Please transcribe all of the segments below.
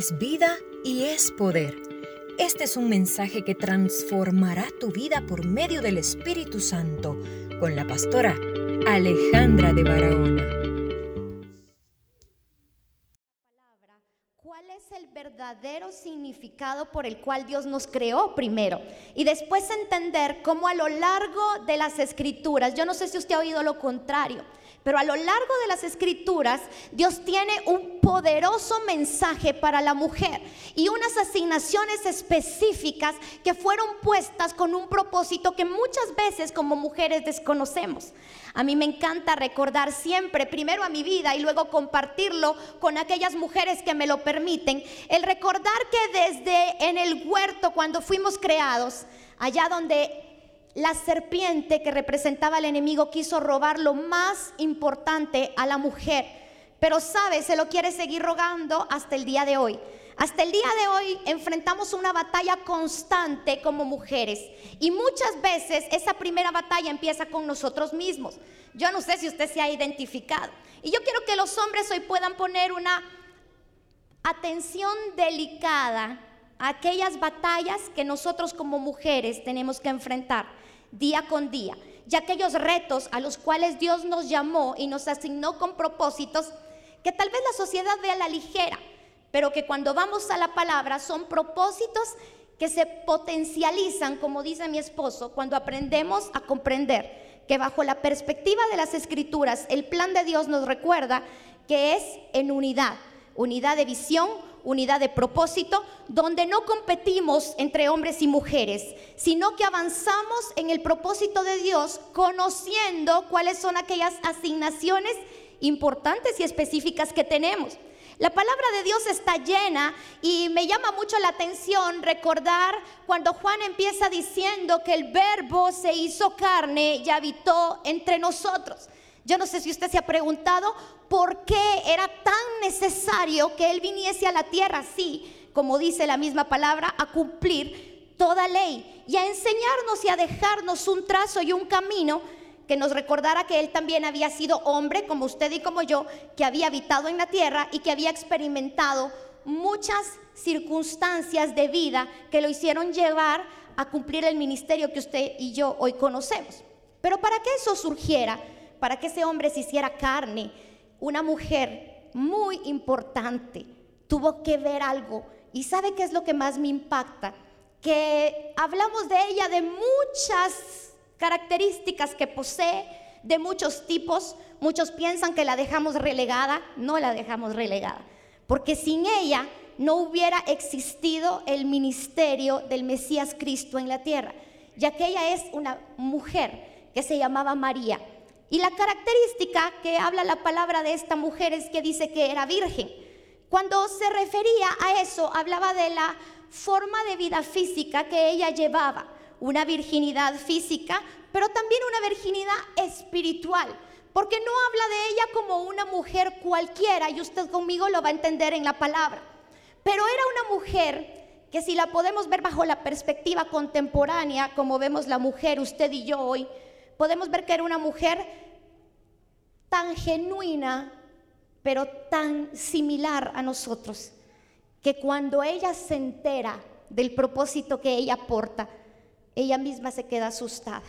es vida y es poder. Este es un mensaje que transformará tu vida por medio del Espíritu Santo con la pastora Alejandra de Barahona. ¿Cuál es el verdadero significado por el cual Dios nos creó primero? Y después entender cómo a lo largo de las escrituras, yo no sé si usted ha oído lo contrario, pero a lo largo de las escrituras, Dios tiene un poderoso mensaje para la mujer y unas asignaciones específicas que fueron puestas con un propósito que muchas veces como mujeres desconocemos. A mí me encanta recordar siempre, primero a mi vida y luego compartirlo con aquellas mujeres que me lo permiten, el recordar que desde en el huerto cuando fuimos creados, allá donde la serpiente que representaba al enemigo quiso robar lo más importante a la mujer. Pero sabe, se lo quiere seguir rogando hasta el día de hoy. Hasta el día de hoy enfrentamos una batalla constante como mujeres y muchas veces esa primera batalla empieza con nosotros mismos. Yo no sé si usted se ha identificado. Y yo quiero que los hombres hoy puedan poner una atención delicada a aquellas batallas que nosotros como mujeres tenemos que enfrentar día con día, ya aquellos retos a los cuales Dios nos llamó y nos asignó con propósitos que tal vez la sociedad vea a la ligera, pero que cuando vamos a la palabra son propósitos que se potencializan, como dice mi esposo, cuando aprendemos a comprender que bajo la perspectiva de las escrituras el plan de Dios nos recuerda que es en unidad, unidad de visión, unidad de propósito, donde no competimos entre hombres y mujeres, sino que avanzamos en el propósito de Dios conociendo cuáles son aquellas asignaciones importantes y específicas que tenemos. La palabra de Dios está llena y me llama mucho la atención recordar cuando Juan empieza diciendo que el verbo se hizo carne y habitó entre nosotros. Yo no sé si usted se ha preguntado por qué era tan necesario que Él viniese a la tierra así, como dice la misma palabra, a cumplir toda ley y a enseñarnos y a dejarnos un trazo y un camino que nos recordara que Él también había sido hombre, como usted y como yo, que había habitado en la tierra y que había experimentado muchas circunstancias de vida que lo hicieron llevar a cumplir el ministerio que usted y yo hoy conocemos. Pero para que eso surgiera, para que ese hombre se hiciera carne, una mujer muy importante tuvo que ver algo. ¿Y sabe qué es lo que más me impacta? Que hablamos de ella de muchas características que posee, de muchos tipos. Muchos piensan que la dejamos relegada, no la dejamos relegada, porque sin ella no hubiera existido el ministerio del Mesías Cristo en la tierra, ya que ella es una mujer que se llamaba María. Y la característica que habla la palabra de esta mujer es que dice que era virgen. Cuando se refería a eso, hablaba de la forma de vida física que ella llevaba, una virginidad física, pero también una virginidad espiritual, porque no habla de ella como una mujer cualquiera, y usted conmigo lo va a entender en la palabra, pero era una mujer que si la podemos ver bajo la perspectiva contemporánea, como vemos la mujer, usted y yo hoy, podemos ver que era una mujer tan genuina, pero tan similar a nosotros, que cuando ella se entera del propósito que ella aporta, ella misma se queda asustada.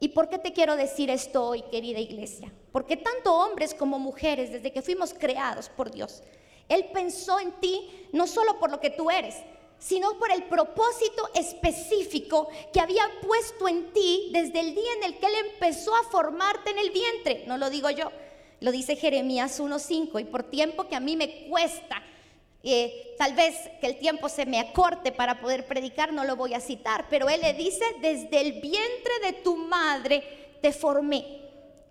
¿Y por qué te quiero decir esto hoy, querida iglesia? Porque tanto hombres como mujeres, desde que fuimos creados por Dios, Él pensó en ti no solo por lo que tú eres, sino por el propósito específico que había puesto en ti desde el día en el que Él empezó a formarte en el vientre. No lo digo yo, lo dice Jeremías 1.5 y por tiempo que a mí me cuesta, eh, tal vez que el tiempo se me acorte para poder predicar, no lo voy a citar, pero Él le dice, desde el vientre de tu madre te formé,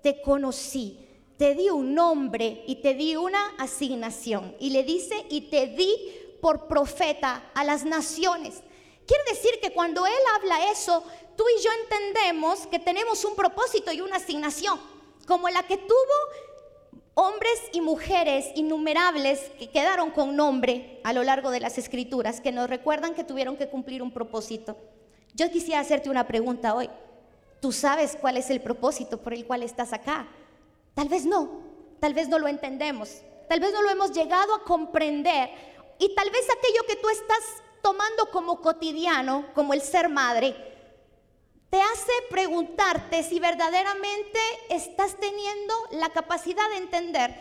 te conocí. Te di un nombre y te di una asignación. Y le dice, y te di por profeta a las naciones. Quiere decir que cuando Él habla eso, tú y yo entendemos que tenemos un propósito y una asignación, como la que tuvo hombres y mujeres innumerables que quedaron con nombre a lo largo de las escrituras, que nos recuerdan que tuvieron que cumplir un propósito. Yo quisiera hacerte una pregunta hoy. ¿Tú sabes cuál es el propósito por el cual estás acá? Tal vez no, tal vez no lo entendemos, tal vez no lo hemos llegado a comprender Y tal vez aquello que tú estás tomando como cotidiano, como el ser madre, te hace preguntarte si verdaderamente estás teniendo la capacidad de entender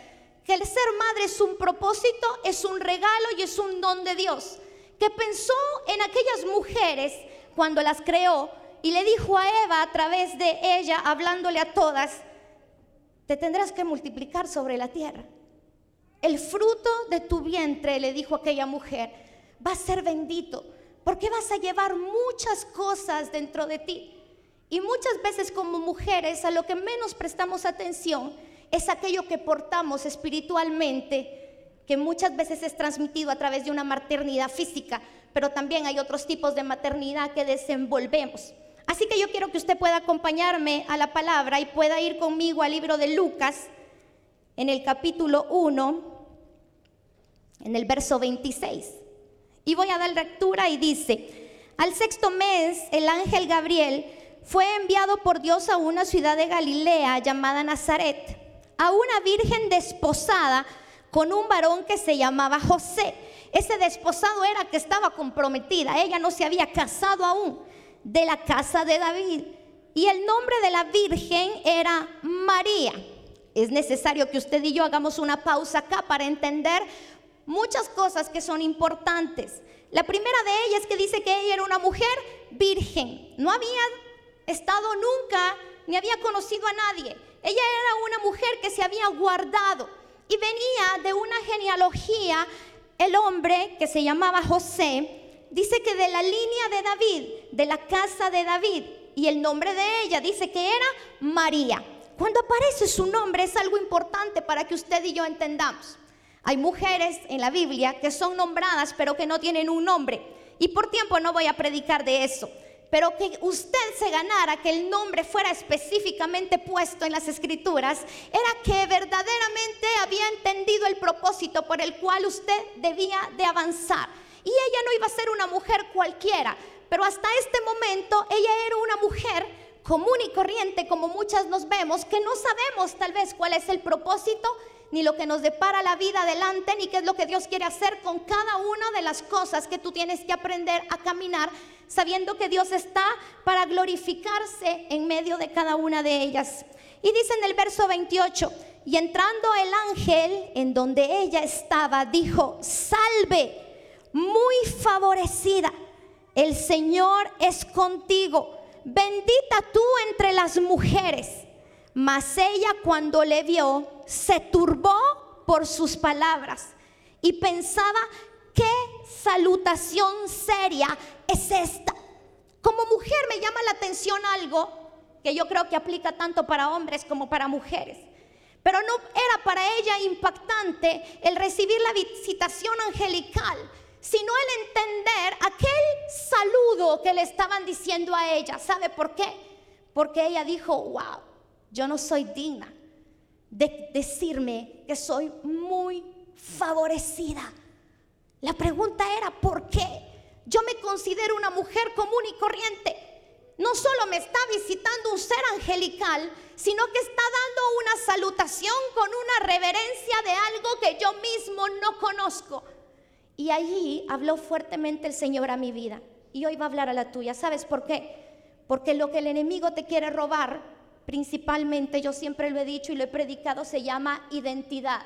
que el ser madre es un propósito, es un regalo y es un don de Dios, que pensó en aquellas mujeres cuando las creó y le dijo a Eva a través de ella, hablándole a todas, te tendrás que multiplicar sobre la tierra. El fruto de tu vientre, le dijo aquella mujer, va a ser bendito, porque vas a llevar muchas cosas dentro de ti. Y muchas veces como mujeres a lo que menos prestamos atención es aquello que portamos espiritualmente, que muchas veces es transmitido a través de una maternidad física, pero también hay otros tipos de maternidad que desenvolvemos. Así que yo quiero que usted pueda acompañarme a la palabra y pueda ir conmigo al libro de Lucas, en el capítulo 1, en el verso 26. Y voy a dar lectura y dice, al sexto mes el ángel Gabriel fue enviado por Dios a una ciudad de Galilea llamada Nazaret, a una virgen desposada con un varón que se llamaba José. Ese desposado era que estaba comprometida, ella no se había casado aún, de la casa de David. Y el nombre de la virgen era María. Es necesario que usted y yo hagamos una pausa acá para entender muchas cosas que son importantes. La primera de ellas es que dice que ella era una mujer virgen. No había estado nunca ni había conocido a nadie. Ella era una mujer que se había guardado y venía de una genealogía. El hombre que se llamaba José dice que de la línea de David, de la casa de David, y el nombre de ella dice que era María. Cuando aparece su nombre es algo importante para que usted y yo entendamos. Hay mujeres en la Biblia que son nombradas pero que no tienen un nombre. Y por tiempo no voy a predicar de eso. Pero que usted se ganara que el nombre fuera específicamente puesto en las escrituras, era que verdaderamente había entendido el propósito por el cual usted debía de avanzar. Y ella no iba a ser una mujer cualquiera, pero hasta este momento ella era una mujer común y corriente, como muchas nos vemos, que no sabemos tal vez cuál es el propósito ni lo que nos depara la vida adelante, ni qué es lo que Dios quiere hacer con cada una de las cosas que tú tienes que aprender a caminar, sabiendo que Dios está para glorificarse en medio de cada una de ellas. Y dice en el verso 28, y entrando el ángel en donde ella estaba, dijo, salve, muy favorecida, el Señor es contigo, bendita tú entre las mujeres. Mas ella cuando le vio, se turbó por sus palabras y pensaba, ¿qué salutación seria es esta? Como mujer me llama la atención algo que yo creo que aplica tanto para hombres como para mujeres. Pero no era para ella impactante el recibir la visitación angelical, sino el entender aquel saludo que le estaban diciendo a ella. ¿Sabe por qué? Porque ella dijo, wow, yo no soy digna de decirme que soy muy favorecida. La pregunta era, ¿por qué? Yo me considero una mujer común y corriente. No solo me está visitando un ser angelical, sino que está dando una salutación con una reverencia de algo que yo mismo no conozco. Y allí habló fuertemente el Señor a mi vida. Y hoy va a hablar a la tuya. ¿Sabes por qué? Porque lo que el enemigo te quiere robar principalmente, yo siempre lo he dicho y lo he predicado, se llama identidad.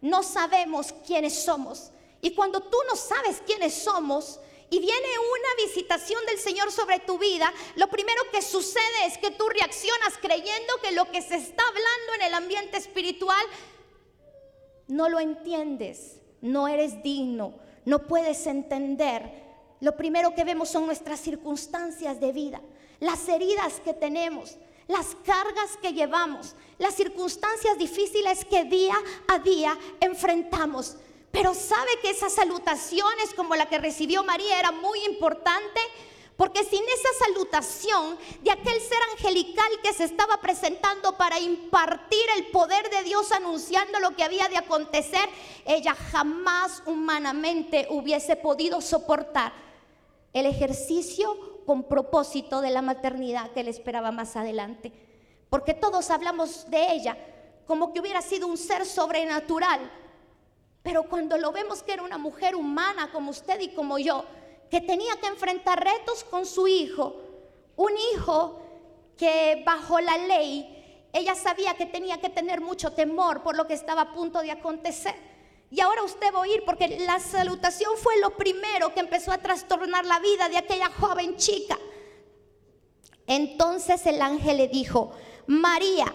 No sabemos quiénes somos. Y cuando tú no sabes quiénes somos y viene una visitación del Señor sobre tu vida, lo primero que sucede es que tú reaccionas creyendo que lo que se está hablando en el ambiente espiritual no lo entiendes, no eres digno, no puedes entender. Lo primero que vemos son nuestras circunstancias de vida, las heridas que tenemos, las cargas que llevamos, las circunstancias difíciles que día a día enfrentamos. Pero sabe que esas salutaciones como la que recibió María era muy importante porque sin esa salutación de aquel ser angelical que se estaba presentando para impartir el poder de Dios anunciando lo que había de acontecer, ella jamás humanamente hubiese podido soportar el ejercicio con propósito de la maternidad que le esperaba más adelante. Porque todos hablamos de ella como que hubiera sido un ser sobrenatural. Pero cuando lo vemos que era una mujer humana como usted y como yo, que tenía que enfrentar retos con su hijo, un hijo que bajo la ley ella sabía que tenía que tener mucho temor por lo que estaba a punto de acontecer. Y ahora usted va a oír porque la salutación fue lo primero que empezó a trastornar la vida de aquella joven chica. Entonces el ángel le dijo, María,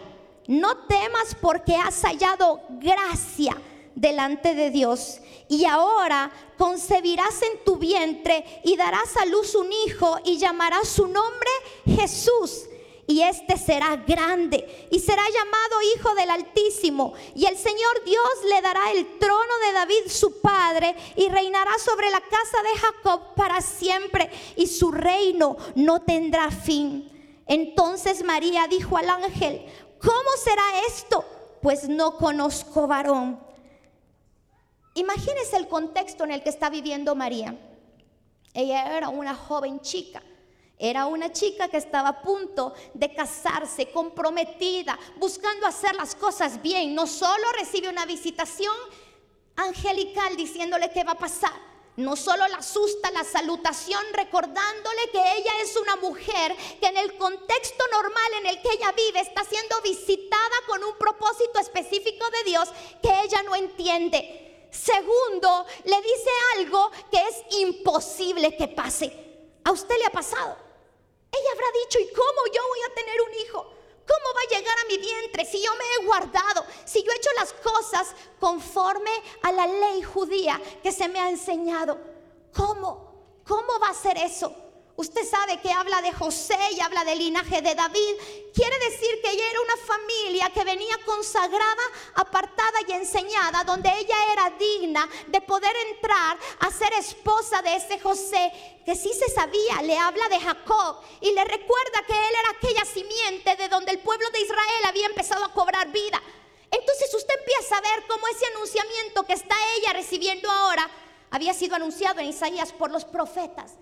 no temas porque has hallado gracia delante de Dios. Y ahora concebirás en tu vientre y darás a luz un hijo y llamarás su nombre Jesús. Y este será grande y será llamado Hijo del Altísimo. Y el Señor Dios le dará el trono de David su padre y reinará sobre la casa de Jacob para siempre y su reino no tendrá fin. Entonces María dijo al ángel, ¿cómo será esto? Pues no conozco varón. Imagínese el contexto en el que está viviendo María. Ella era una joven chica. Era una chica que estaba a punto de casarse, comprometida, buscando hacer las cosas bien. No solo recibe una visitación angelical diciéndole qué va a pasar, no solo la asusta la salutación recordándole que ella es una mujer que en el contexto normal en el que ella vive está siendo visitada con un propósito específico de Dios que ella no entiende. Segundo, le dice algo que es imposible que pase. ¿A usted le ha pasado? Ella habrá dicho, ¿y cómo yo voy a tener un hijo? ¿Cómo va a llegar a mi vientre si yo me he guardado? Si yo he hecho las cosas conforme a la ley judía que se me ha enseñado. ¿Cómo? ¿Cómo va a ser eso? Usted sabe que habla de José y habla del linaje de David. Quiere decir que ella era una familia que venía consagrada, apartada y enseñada, donde ella era digna de poder entrar a ser esposa de ese José, que sí se sabía, le habla de Jacob y le recuerda que él era aquella simiente de donde el pueblo de Israel había empezado a cobrar vida. Entonces usted empieza a ver cómo ese anunciamiento que está ella recibiendo ahora había sido anunciado en Isaías por los profetas.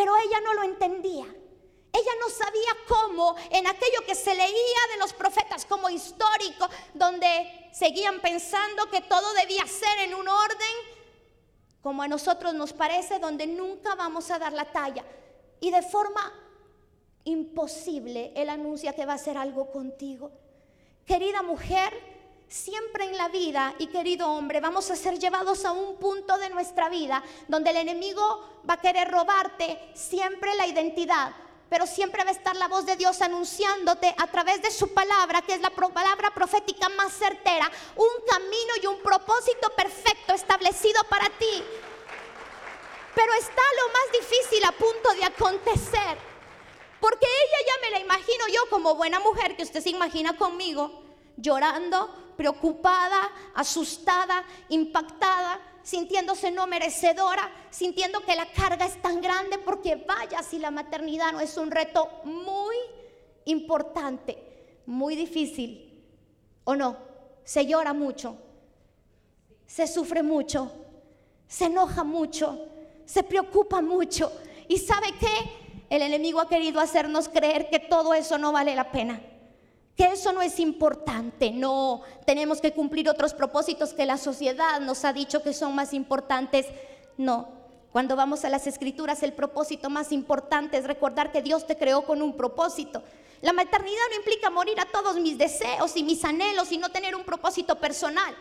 Pero ella no lo entendía. Ella no sabía cómo en aquello que se leía de los profetas como histórico, donde seguían pensando que todo debía ser en un orden, como a nosotros nos parece, donde nunca vamos a dar la talla. Y de forma imposible, Él anuncia que va a hacer algo contigo. Querida mujer, siempre en la vida, y querido hombre, vamos a ser llevados a un punto de nuestra vida donde el enemigo va a querer robarte siempre la identidad, pero siempre va a estar la voz de Dios anunciándote a través de su palabra, que es la palabra profética más certera, un camino y un propósito perfecto establecido para ti. Pero está lo más difícil a punto de acontecer, porque ella ya me la imagino yo como buena mujer que usted se imagina conmigo, llorando, preocupada, asustada, impactada, sintiéndose no merecedora, sintiendo que la carga es tan grande porque vaya si la maternidad no es un reto muy importante, muy difícil, ¿o no? Se llora mucho, se sufre mucho, se enoja mucho, se preocupa mucho. ¿Y sabe qué? El enemigo ha querido hacernos creer que todo eso no vale la pena que eso no es importante, no, tenemos que cumplir otros propósitos que la sociedad nos ha dicho que son más importantes, no. Cuando vamos a las escrituras, el propósito más importante es recordar que Dios te creó con un propósito. La maternidad no implica morir a todos mis deseos y mis anhelos y no tener un propósito personal.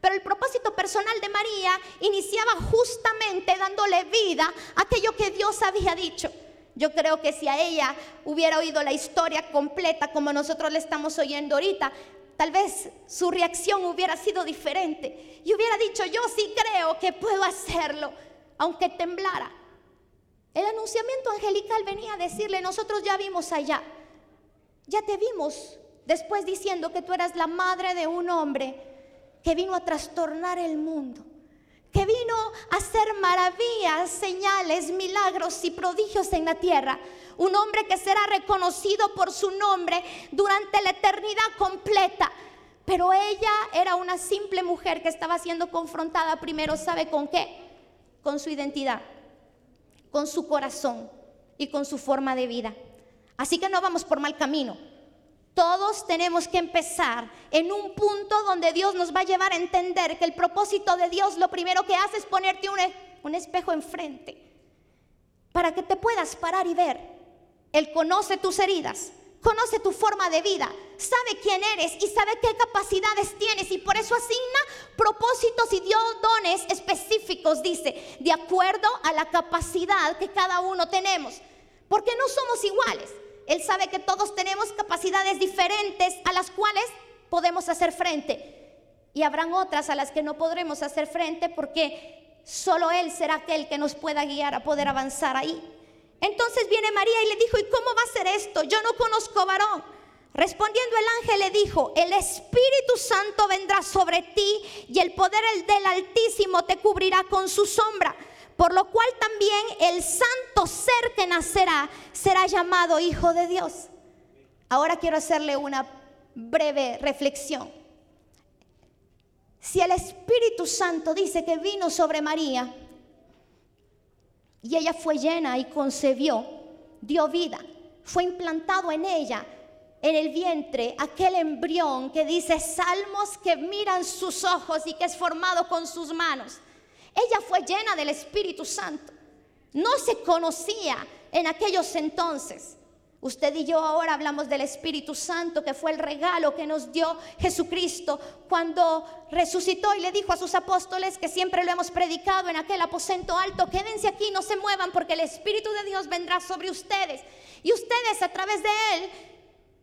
Pero el propósito personal de María iniciaba justamente dándole vida a aquello que Dios había dicho. Yo creo que si a ella hubiera oído la historia completa como nosotros le estamos oyendo ahorita, tal vez su reacción hubiera sido diferente. Y hubiera dicho, yo sí creo que puedo hacerlo, aunque temblara. El anunciamiento angelical venía a decirle, nosotros ya vimos allá, ya te vimos después diciendo que tú eras la madre de un hombre que vino a trastornar el mundo que vino a hacer maravillas, señales, milagros y prodigios en la tierra. Un hombre que será reconocido por su nombre durante la eternidad completa. Pero ella era una simple mujer que estaba siendo confrontada primero, ¿sabe con qué? Con su identidad, con su corazón y con su forma de vida. Así que no vamos por mal camino. Todos tenemos que empezar en un punto donde Dios nos va a llevar a entender que el propósito de Dios lo primero que hace es ponerte un, un espejo enfrente para que te puedas parar y ver. Él conoce tus heridas, conoce tu forma de vida, sabe quién eres y sabe qué capacidades tienes y por eso asigna propósitos y dio dones específicos, dice, de acuerdo a la capacidad que cada uno tenemos, porque no somos iguales. Él sabe que todos tenemos capacidades diferentes a las cuales podemos hacer frente. Y habrán otras a las que no podremos hacer frente porque solo Él será aquel que nos pueda guiar a poder avanzar ahí. Entonces viene María y le dijo, ¿y cómo va a ser esto? Yo no conozco varón. Respondiendo el ángel le dijo, el Espíritu Santo vendrá sobre ti y el poder del Altísimo te cubrirá con su sombra. Por lo cual también el santo ser que nacerá será llamado Hijo de Dios. Ahora quiero hacerle una breve reflexión. Si el Espíritu Santo dice que vino sobre María, y ella fue llena y concebió, dio vida, fue implantado en ella, en el vientre, aquel embrión que dice salmos que miran sus ojos y que es formado con sus manos. Ella fue llena del Espíritu Santo. No se conocía en aquellos entonces. Usted y yo ahora hablamos del Espíritu Santo, que fue el regalo que nos dio Jesucristo cuando resucitó y le dijo a sus apóstoles que siempre lo hemos predicado en aquel aposento alto, quédense aquí, no se muevan porque el Espíritu de Dios vendrá sobre ustedes. Y ustedes a través de Él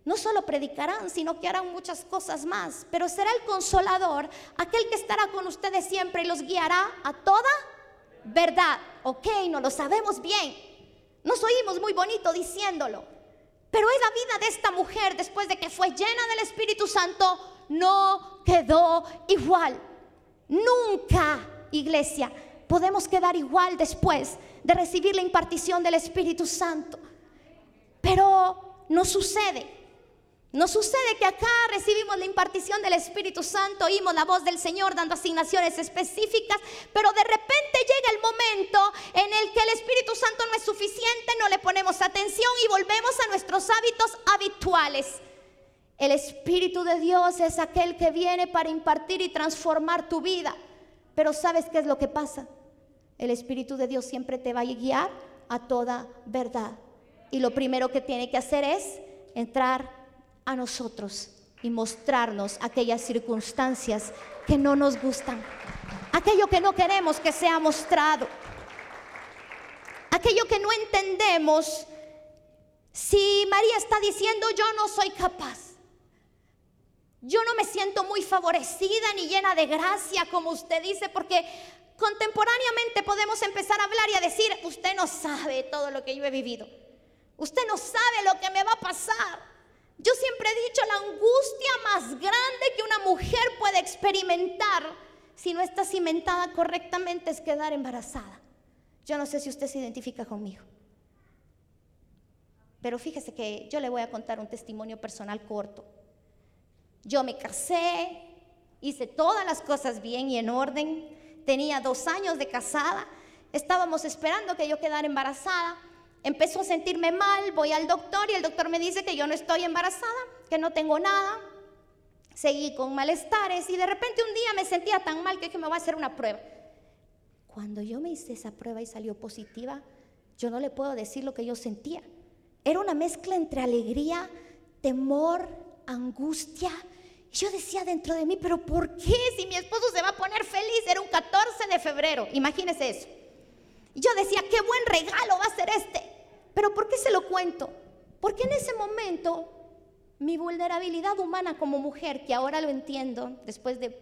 no solo predicarán, sino que harán muchas cosas más. Pero será el consolador, aquel que estará con ustedes siempre y los guiará a toda verdad. Ok, no lo sabemos bien. Nos oímos muy bonito diciéndolo. Pero es la vida de esta mujer después de que fue llena del Espíritu Santo, no quedó igual. Nunca, iglesia, podemos quedar igual después de recibir la impartición del Espíritu Santo. Pero no sucede. Nos sucede que acá recibimos la impartición del Espíritu Santo, oímos la voz del Señor dando asignaciones específicas, pero de repente llega el momento en el que el Espíritu Santo no es suficiente, no le ponemos atención y volvemos a nuestros hábitos habituales. El Espíritu de Dios es aquel que viene para impartir y transformar tu vida. Pero ¿sabes qué es lo que pasa? El Espíritu de Dios siempre te va a guiar a toda verdad. Y lo primero que tiene que hacer es entrar a nosotros y mostrarnos aquellas circunstancias que no nos gustan, aquello que no queremos que sea mostrado, aquello que no entendemos. Si María está diciendo yo no soy capaz, yo no me siento muy favorecida ni llena de gracia como usted dice, porque contemporáneamente podemos empezar a hablar y a decir, usted no sabe todo lo que yo he vivido, usted no sabe lo que me va a pasar. Yo siempre he dicho, la angustia más grande que una mujer puede experimentar si no está cimentada correctamente es quedar embarazada. Yo no sé si usted se identifica conmigo. Pero fíjese que yo le voy a contar un testimonio personal corto. Yo me casé, hice todas las cosas bien y en orden, tenía dos años de casada, estábamos esperando que yo quedara embarazada empezó a sentirme mal, voy al doctor y el doctor me dice que yo no estoy embarazada, que no tengo nada. Seguí con malestares y de repente un día me sentía tan mal que dije, me voy a hacer una prueba. Cuando yo me hice esa prueba y salió positiva, yo no le puedo decir lo que yo sentía. Era una mezcla entre alegría, temor, angustia. Y yo decía dentro de mí, pero ¿por qué si mi esposo se va a poner feliz? Era un 14 de febrero, imagínese eso. Yo decía, qué buen regalo va a ser este. Pero ¿por qué se lo cuento? Porque en ese momento mi vulnerabilidad humana como mujer, que ahora lo entiendo, después de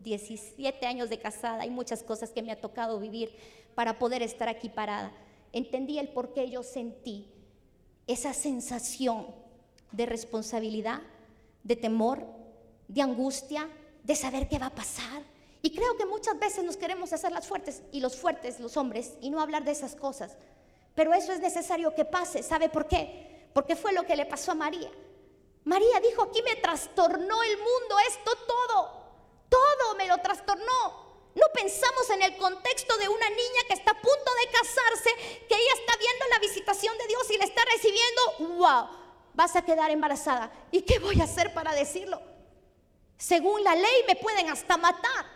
17 años de casada, y muchas cosas que me ha tocado vivir para poder estar aquí parada, entendí el por qué yo sentí esa sensación de responsabilidad, de temor, de angustia, de saber qué va a pasar, y creo que muchas veces nos queremos hacer las fuertes y los fuertes, los hombres, y no hablar de esas cosas. Pero eso es necesario que pase. ¿Sabe por qué? Porque fue lo que le pasó a María. María dijo, aquí me trastornó el mundo, esto todo, todo me lo trastornó. No pensamos en el contexto de una niña que está a punto de casarse, que ella está viendo la visitación de Dios y le está recibiendo, wow, vas a quedar embarazada. ¿Y qué voy a hacer para decirlo? Según la ley me pueden hasta matar.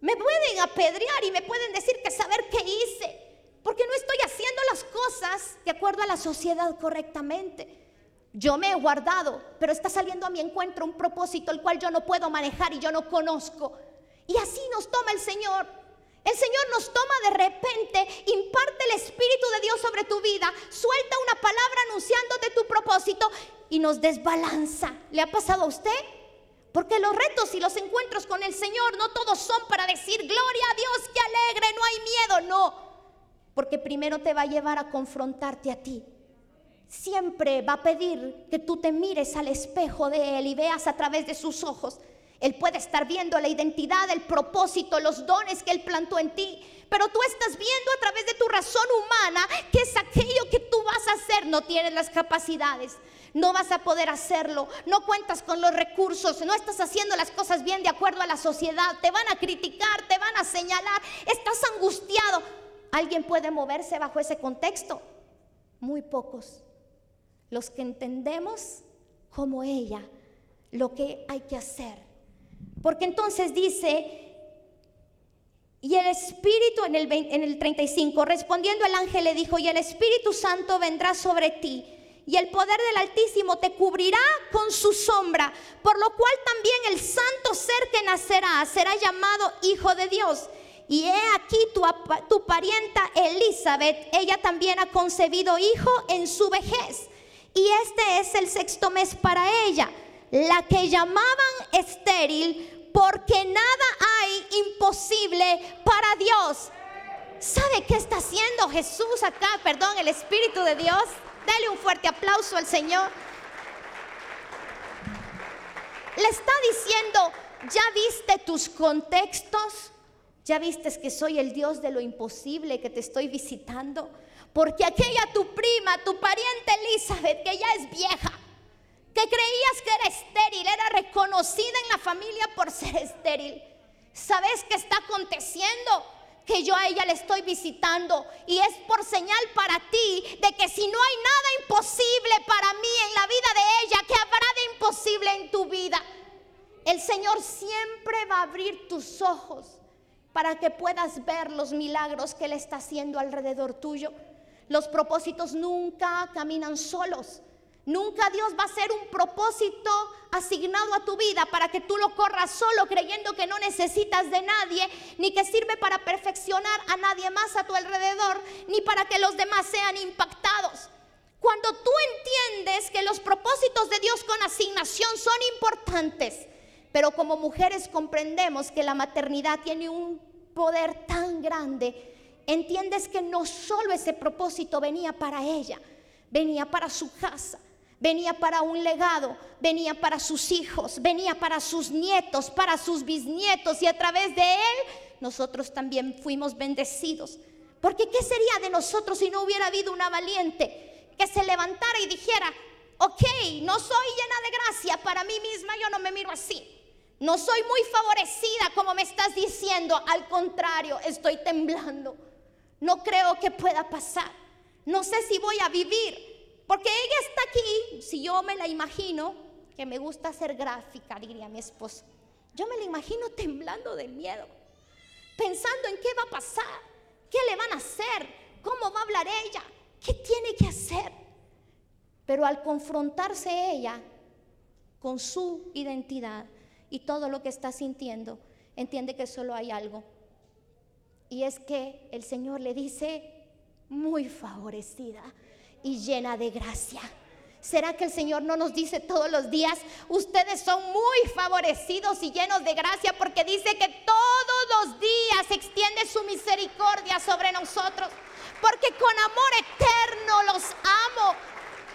Me pueden apedrear y me pueden decir que saber qué hice. Porque no estoy haciendo las cosas de acuerdo a la sociedad correctamente. Yo me he guardado, pero está saliendo a mi encuentro un propósito el cual yo no puedo manejar y yo no conozco. Y así nos toma el Señor. El Señor nos toma de repente, imparte el Espíritu de Dios sobre tu vida, suelta una palabra anunciándote tu propósito y nos desbalanza. ¿Le ha pasado a usted? Porque los retos y los encuentros con el Señor no todos son para decir, gloria a Dios, que alegre, no hay miedo, no. Porque primero te va a llevar a confrontarte a ti. Siempre va a pedir que tú te mires al espejo de Él y veas a través de sus ojos. Él puede estar viendo la identidad, el propósito, los dones que Él plantó en ti. Pero tú estás viendo a través de tu razón humana que es aquello que tú vas a hacer. No tienes las capacidades no vas a poder hacerlo, no cuentas con los recursos, no estás haciendo las cosas bien de acuerdo a la sociedad, te van a criticar, te van a señalar, estás angustiado. ¿Alguien puede moverse bajo ese contexto? Muy pocos. Los que entendemos como ella lo que hay que hacer. Porque entonces dice, y el Espíritu en el, en el 35, respondiendo el ángel le dijo, y el Espíritu Santo vendrá sobre ti y el poder del Altísimo te cubrirá con su sombra, por lo cual también el santo ser que nacerá será llamado Hijo de Dios. Y he aquí tu, parienta Elizabeth, ella también ha concebido hijo en su vejez. Y este es el sexto mes para ella, la que llamaban estéril, porque nada hay imposible para Dios. ¿Sabe qué está haciendo Jesús acá? Perdón, el Espíritu de Dios. Dale un fuerte aplauso al Señor. Le está diciendo, ¿ya viste tus contextos? ¿Ya viste que soy el Dios de lo imposible que te estoy visitando? Porque aquella tu prima, tu pariente Elizabeth, que ya es vieja, que creías que era estéril, era reconocida en la familia por ser estéril. ¿Sabes qué está aconteciendo? Que yo a ella le estoy visitando y es por señal para ti de que si no hay nada imposible para mí en la vida de ella, que habrá de imposible en tu vida. El Señor siempre va a abrir tus ojos para que puedas ver los milagros que Él está haciendo alrededor tuyo. Los propósitos nunca caminan solos. Nunca Dios va a ser un propósito asignado a tu vida para que tú lo corras solo creyendo que no necesitas de nadie, ni que sirve para perfeccionar a nadie más a tu alrededor, ni para que los demás sean impactados. Cuando tú entiendes que los propósitos de Dios con asignación son importantes, pero como mujeres comprendemos que la maternidad tiene un poder tan grande, entiendes que no solo ese propósito venía para ella, venía para su casa venía para un legado, venía para sus hijos, venía para sus nietos, para sus bisnietos y a través de él nosotros también fuimos bendecidos. Porque ¿qué sería de nosotros si no hubiera habido una valiente que se levantara y dijera, ok, no soy llena de gracia para mí misma, yo no me miro así. No soy muy favorecida como me estás diciendo, al contrario, estoy temblando. No creo que pueda pasar. No sé si voy a vivir. Porque ella está aquí, si yo me la imagino, que me gusta ser gráfica, diría mi esposo, yo me la imagino temblando de miedo, pensando en qué va a pasar, qué le van a hacer, cómo va a hablar ella, qué tiene que hacer. Pero al confrontarse ella con su identidad y todo lo que está sintiendo, entiende que solo hay algo. Y es que el Señor le dice, muy favorecida y llena de gracia. ¿Será que el Señor no nos dice todos los días, ustedes son muy favorecidos y llenos de gracia porque dice que todos los días extiende su misericordia sobre nosotros? Porque con amor eterno los amo.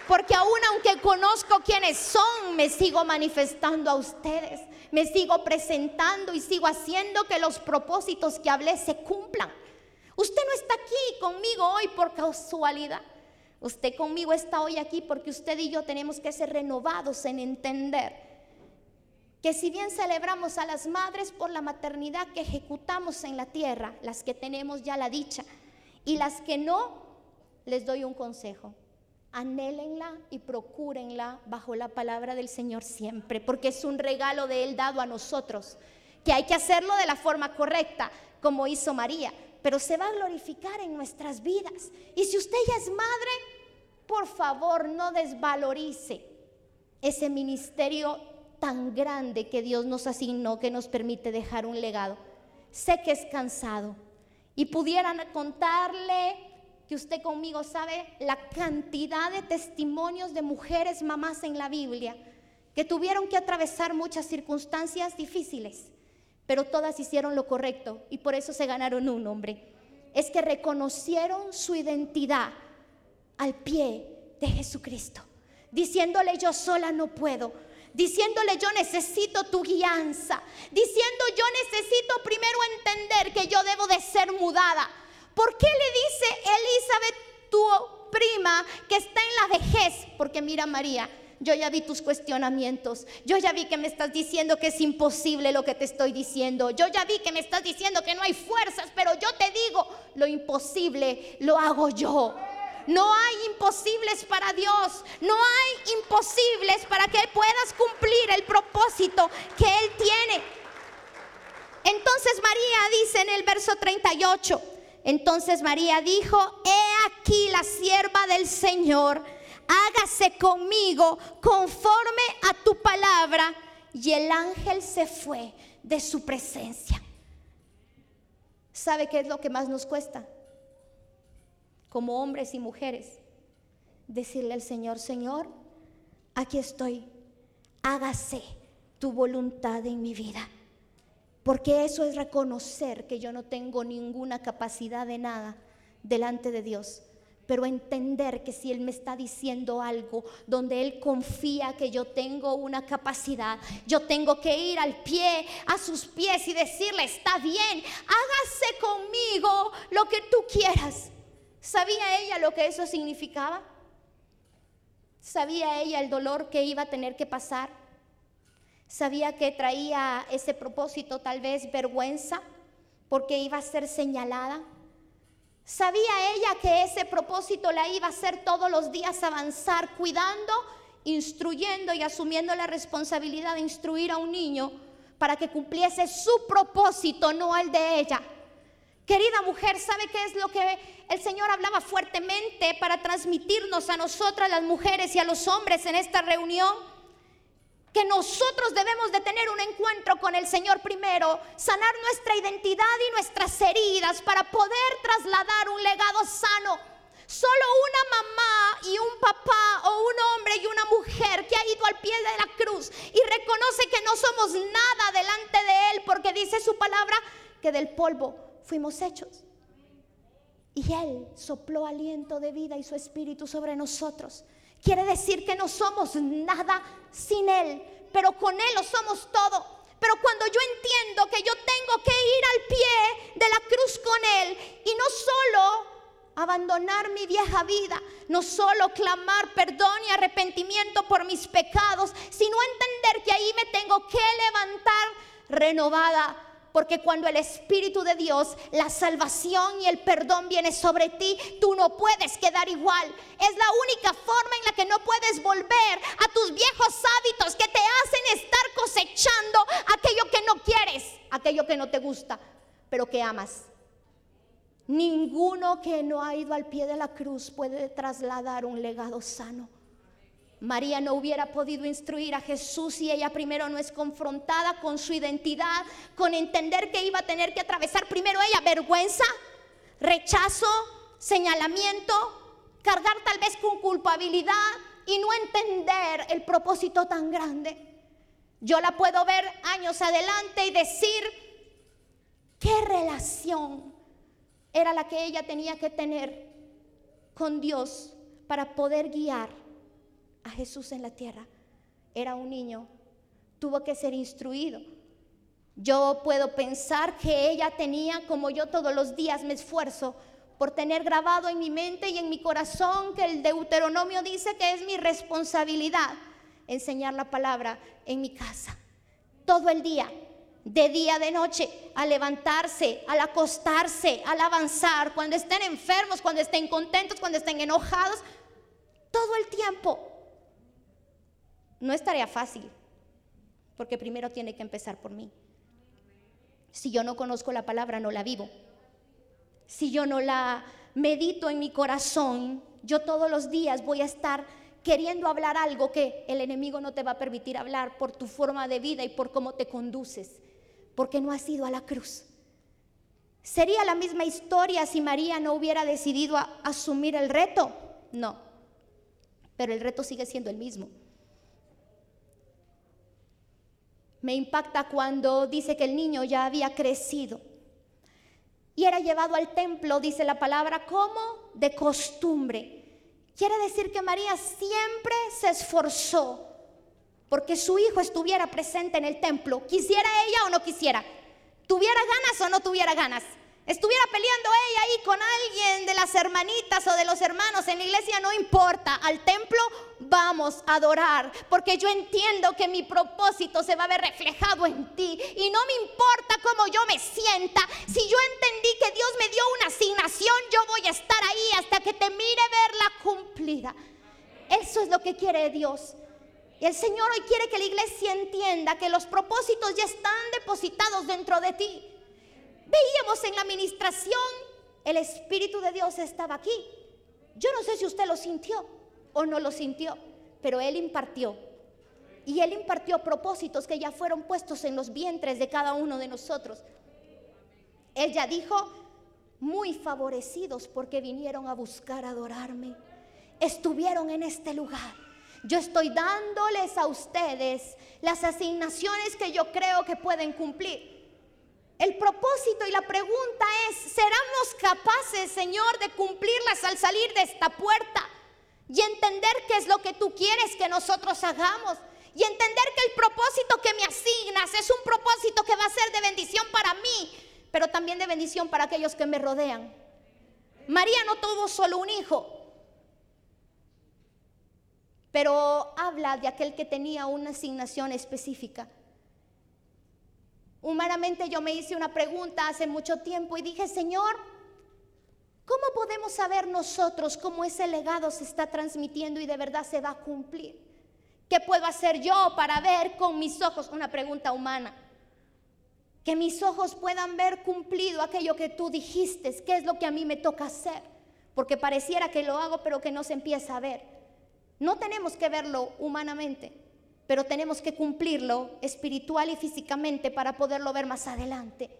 Porque aún aunque conozco quiénes son, me sigo manifestando a ustedes. Me sigo presentando y sigo haciendo que los propósitos que hablé se cumplan. Usted no está aquí conmigo hoy por casualidad. Usted conmigo está hoy aquí porque usted y yo tenemos que ser renovados en entender que si bien celebramos a las madres por la maternidad que ejecutamos en la tierra, las que tenemos ya la dicha, y las que no, les doy un consejo. anhélenla y procúrenla bajo la palabra del Señor siempre, porque es un regalo de Él dado a nosotros, que hay que hacerlo de la forma correcta, como hizo María, pero se va a glorificar en nuestras vidas. Y si usted ya es madre, por favor no desvalorice ese ministerio tan grande que Dios nos asignó, que nos permite dejar un legado. Sé que es cansado y pudieran contarle que usted conmigo sabe la cantidad de testimonios de mujeres mamás en la Biblia que tuvieron que atravesar muchas circunstancias difíciles, pero todas hicieron lo correcto y por eso se ganaron un nombre. Es que reconocieron su identidad al pie de Jesucristo, diciéndole yo sola no puedo, diciéndole yo necesito tu guianza, diciendo yo necesito primero entender que yo debo de ser mudada ¿Por qué le dice Elizabeth, tu prima, que está en la vejez? Porque mira María, yo ya vi tus cuestionamientos. Yo ya vi que me estás diciendo que es imposible lo que te estoy diciendo. Yo ya vi que me estás diciendo que no hay fuerzas, pero yo te digo, lo imposible lo hago yo. No hay imposibles para Dios. No hay imposibles para que puedas cumplir el propósito que Él tiene. Entonces María dice en el verso 38, entonces María dijo, he aquí la sierva del Señor, hágase conmigo conforme a tu palabra. Y el ángel se fue de su presencia. ¿Sabe qué es lo que más nos cuesta? Como hombres y mujeres, decirle al Señor, Señor, aquí estoy, hágase tu voluntad en mi vida. Porque eso es reconocer que yo no tengo ninguna capacidad de nada delante de Dios. Pero entender que si Él me está diciendo algo donde Él confía que yo tengo una capacidad, yo tengo que ir al pie, a sus pies y decirle, está bien, hágase conmigo lo que tú quieras. ¿Sabía ella lo que eso significaba? ¿Sabía ella el dolor que iba a tener que pasar? Sabía que traía ese propósito tal vez vergüenza porque iba a ser señalada. Sabía ella que ese propósito la iba a hacer todos los días avanzar, cuidando, instruyendo y asumiendo la responsabilidad de instruir a un niño para que cumpliese su propósito, no el de ella. Querida mujer, ¿sabe qué es lo que el Señor hablaba fuertemente para transmitirnos a nosotras las mujeres y a los hombres en esta reunión? que nosotros debemos de tener un encuentro con el Señor primero, sanar nuestra identidad y nuestras heridas para poder trasladar un legado sano. Solo una mamá y un papá o un hombre y una mujer que ha ido al pie de la cruz y reconoce que no somos nada delante de Él porque dice su palabra que del polvo fuimos hechos. Y Él sopló aliento de vida y su espíritu sobre nosotros. Quiere decir que no somos nada sin Él, pero con Él lo somos todo. Pero cuando yo entiendo que yo tengo que ir al pie de la cruz con Él y no solo abandonar mi vieja vida, no solo clamar perdón y arrepentimiento por mis pecados, sino entender que ahí me tengo que levantar renovada porque cuando el Espíritu de Dios, la salvación y el perdón viene sobre ti, tú no puedes quedar igual. Es la única forma en la que no puedes volver a tus viejos hábitos que te hacen estar cosechando aquello que no quieres, aquello que no te gusta, pero que amas. Ninguno que no ha ido al pie de la cruz puede trasladar un legado sano. María no hubiera podido instruir a Jesús si ella primero no es confrontada con su identidad, con entender que iba a tener que atravesar primero ella vergüenza, rechazo, señalamiento, cargar tal vez con culpabilidad y no entender el propósito tan grande. Yo la puedo ver años adelante y decir qué relación era la que ella tenía que tener con Dios para poder guiar a Jesús en la tierra. Era un niño, tuvo que ser instruido. Yo puedo pensar que ella tenía, como yo todos los días me esfuerzo, por tener grabado en mi mente y en mi corazón que el Deuteronomio dice que es mi responsabilidad enseñar la palabra en mi casa. Todo el día, de día, de noche, al levantarse, al acostarse, al avanzar, cuando estén enfermos, cuando estén contentos, cuando estén enojados, todo el tiempo. No es tarea fácil, porque primero tiene que empezar por mí. Si yo no conozco la palabra, no la vivo. Si yo no la medito en mi corazón, yo todos los días voy a estar queriendo hablar algo que el enemigo no te va a permitir hablar por tu forma de vida y por cómo te conduces, porque no has ido a la cruz. ¿Sería la misma historia si María no hubiera decidido asumir el reto? No, pero el reto sigue siendo el mismo. Me impacta cuando dice que el niño ya había crecido y era llevado al templo, dice la palabra, como de costumbre. Quiere decir que María siempre se esforzó porque su hijo estuviera presente en el templo, quisiera ella o no quisiera, tuviera ganas o no tuviera ganas. Estuviera peleando ella ahí con alguien de las hermanitas o de los hermanos en la iglesia, no importa. Al templo vamos a adorar, porque yo entiendo que mi propósito se va a ver reflejado en ti. Y no me importa cómo yo me sienta. Si yo entendí que Dios me dio una asignación, yo voy a estar ahí hasta que te mire verla cumplida. Eso es lo que quiere Dios. Y el Señor hoy quiere que la iglesia entienda que los propósitos ya están depositados dentro de ti. Veíamos en la administración, el Espíritu de Dios estaba aquí. Yo no sé si usted lo sintió o no lo sintió, pero Él impartió. Y Él impartió propósitos que ya fueron puestos en los vientres de cada uno de nosotros. Él ya dijo, muy favorecidos porque vinieron a buscar adorarme. Estuvieron en este lugar. Yo estoy dándoles a ustedes las asignaciones que yo creo que pueden cumplir. El propósito y la pregunta es, ¿seremos capaces, Señor, de cumplirlas al salir de esta puerta? Y entender qué es lo que tú quieres que nosotros hagamos. Y entender que el propósito que me asignas es un propósito que va a ser de bendición para mí, pero también de bendición para aquellos que me rodean. María no tuvo solo un hijo, pero habla de aquel que tenía una asignación específica. Humanamente yo me hice una pregunta hace mucho tiempo y dije, Señor, ¿cómo podemos saber nosotros cómo ese legado se está transmitiendo y de verdad se va a cumplir? ¿Qué puedo hacer yo para ver con mis ojos? Una pregunta humana. Que mis ojos puedan ver cumplido aquello que tú dijiste, qué es lo que a mí me toca hacer. Porque pareciera que lo hago pero que no se empieza a ver. No tenemos que verlo humanamente pero tenemos que cumplirlo espiritual y físicamente para poderlo ver más adelante.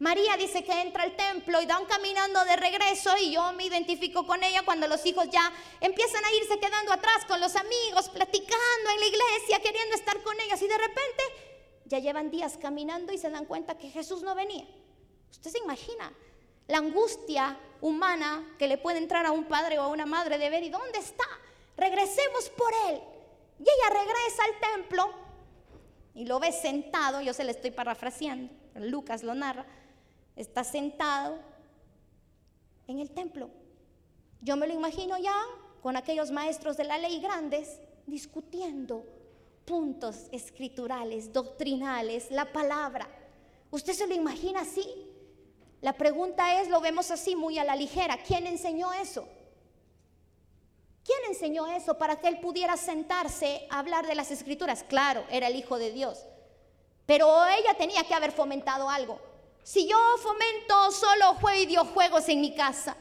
María dice que entra al templo y van caminando de regreso y yo me identifico con ella cuando los hijos ya empiezan a irse quedando atrás con los amigos, platicando en la iglesia, queriendo estar con ellos y de repente ya llevan días caminando y se dan cuenta que Jesús no venía. Usted se imagina la angustia humana que le puede entrar a un padre o a una madre de ver y dónde está. Regresemos por él. Y ella regresa al templo y lo ve sentado, yo se le estoy parafraseando, Lucas lo narra, está sentado en el templo. Yo me lo imagino ya con aquellos maestros de la ley grandes discutiendo puntos escriturales, doctrinales, la palabra. ¿Usted se lo imagina así? La pregunta es, lo vemos así muy a la ligera, ¿quién enseñó eso? ¿Quién enseñó eso para que él pudiera sentarse a hablar de las escrituras? Claro, era el Hijo de Dios. Pero ella tenía que haber fomentado algo. Si yo fomento solo videojuegos en mi casa,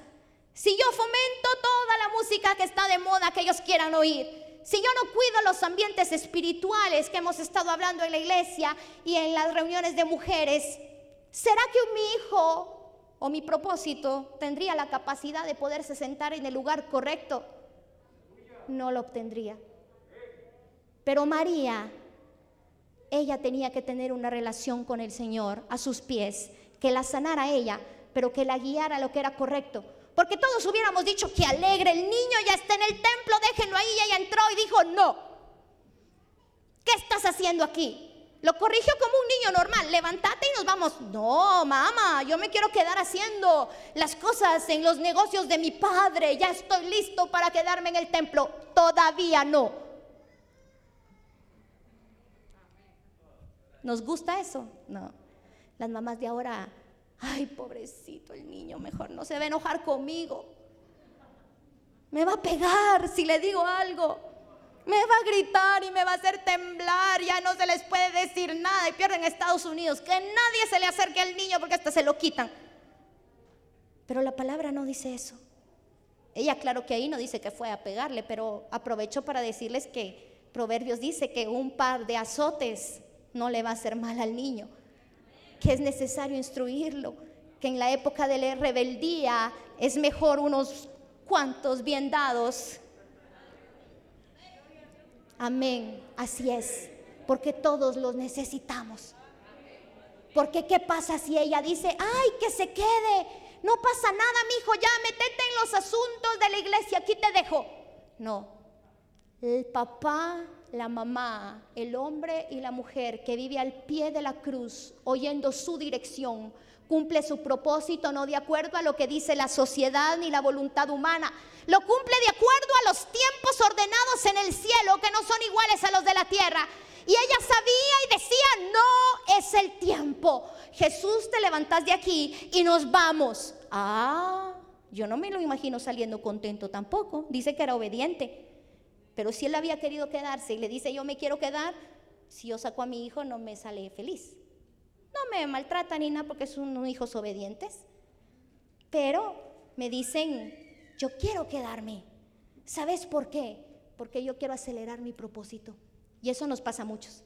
si yo fomento toda la música que está de moda que ellos quieran oír, si yo no cuido los ambientes espirituales que hemos estado hablando en la iglesia y en las reuniones de mujeres, ¿será que mi hijo o mi propósito tendría la capacidad de poderse sentar en el lugar correcto? No lo obtendría. Pero María, ella tenía que tener una relación con el Señor a sus pies, que la sanara ella, pero que la guiara a lo que era correcto. Porque todos hubiéramos dicho que alegre, el niño ya está en el templo, déjenlo ahí, y ella entró y dijo, no, ¿qué estás haciendo aquí? Lo corrigió como un niño normal, levántate y nos vamos. No, mamá, yo me quiero quedar haciendo las cosas en los negocios de mi padre. Ya estoy listo para quedarme en el templo. Todavía no. ¿Nos gusta eso? No. Las mamás de ahora, ay, pobrecito el niño, mejor no se va a enojar conmigo. Me va a pegar si le digo algo. Me va a gritar y me va a hacer temblar. Ya no se les puede decir nada. Y pierden Estados Unidos. Que nadie se le acerque al niño porque hasta se lo quitan. Pero la palabra no dice eso. Ella claro que ahí no dice que fue a pegarle, pero aprovecho para decirles que Proverbios dice que un par de azotes no le va a hacer mal al niño, que es necesario instruirlo, que en la época de la rebeldía es mejor unos cuantos bien dados. Amén, así es, porque todos los necesitamos. Porque ¿qué pasa si ella dice, ay, que se quede? No pasa nada, mi hijo, ya metete en los asuntos de la iglesia, aquí te dejo. No. El papá, la mamá, el hombre y la mujer que vive al pie de la cruz, oyendo su dirección, cumple su propósito no de acuerdo a lo que dice la sociedad ni la voluntad humana. Lo cumple de acuerdo a los tiempos ordenados en el cielo que no son iguales a los de la tierra. Y ella sabía y decía, no es el tiempo. Jesús, te levantas de aquí y nos vamos. Ah, yo no me lo imagino saliendo contento tampoco. Dice que era obediente. Pero si él había querido quedarse y le dice, yo me quiero quedar, si yo saco a mi hijo no me sale feliz. No me maltrata ni nada porque son hijos obedientes. Pero me dicen, yo quiero quedarme. ¿Sabes por qué? Porque yo quiero acelerar mi propósito. Y eso nos pasa a muchos.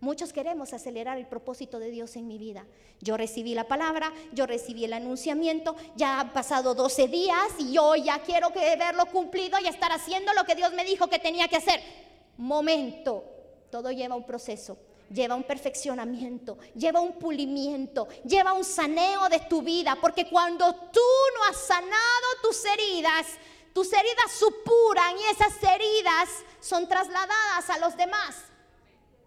Muchos queremos acelerar el propósito de Dios en mi vida. Yo recibí la palabra, yo recibí el anunciamiento, ya han pasado 12 días y yo ya quiero que verlo cumplido y estar haciendo lo que Dios me dijo que tenía que hacer. Momento, todo lleva un proceso, lleva un perfeccionamiento, lleva un pulimiento, lleva un saneo de tu vida, porque cuando tú no has sanado tus heridas, tus heridas supuran y esas heridas son trasladadas a los demás.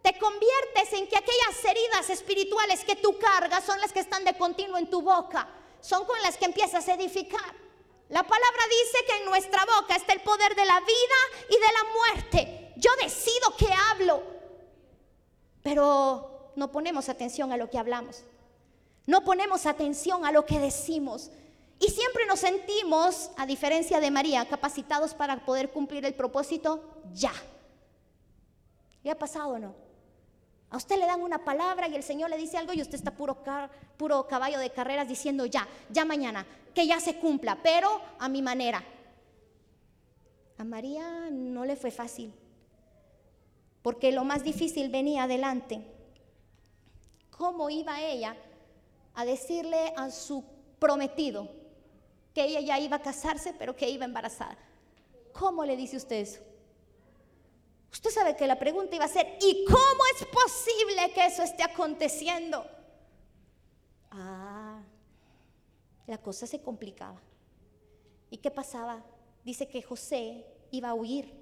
Te conviertes en que aquellas heridas espirituales que tú cargas son las que están de continuo en tu boca, son con las que empiezas a edificar. La palabra dice que en nuestra boca está el poder de la vida y de la muerte. Yo decido que hablo, pero no ponemos atención a lo que hablamos. No ponemos atención a lo que decimos. Y siempre nos sentimos, a diferencia de María, capacitados para poder cumplir el propósito ya. ¿Le ha pasado o no? A usted le dan una palabra y el Señor le dice algo y usted está puro, puro caballo de carreras diciendo ya, ya mañana, que ya se cumpla, pero a mi manera. A María no le fue fácil, porque lo más difícil venía adelante. ¿Cómo iba ella a decirle a su prometido, que ella ya iba a casarse, pero que iba embarazada. ¿Cómo le dice usted eso? Usted sabe que la pregunta iba a ser, ¿y cómo es posible que eso esté aconteciendo? Ah, la cosa se complicaba. ¿Y qué pasaba? Dice que José iba a huir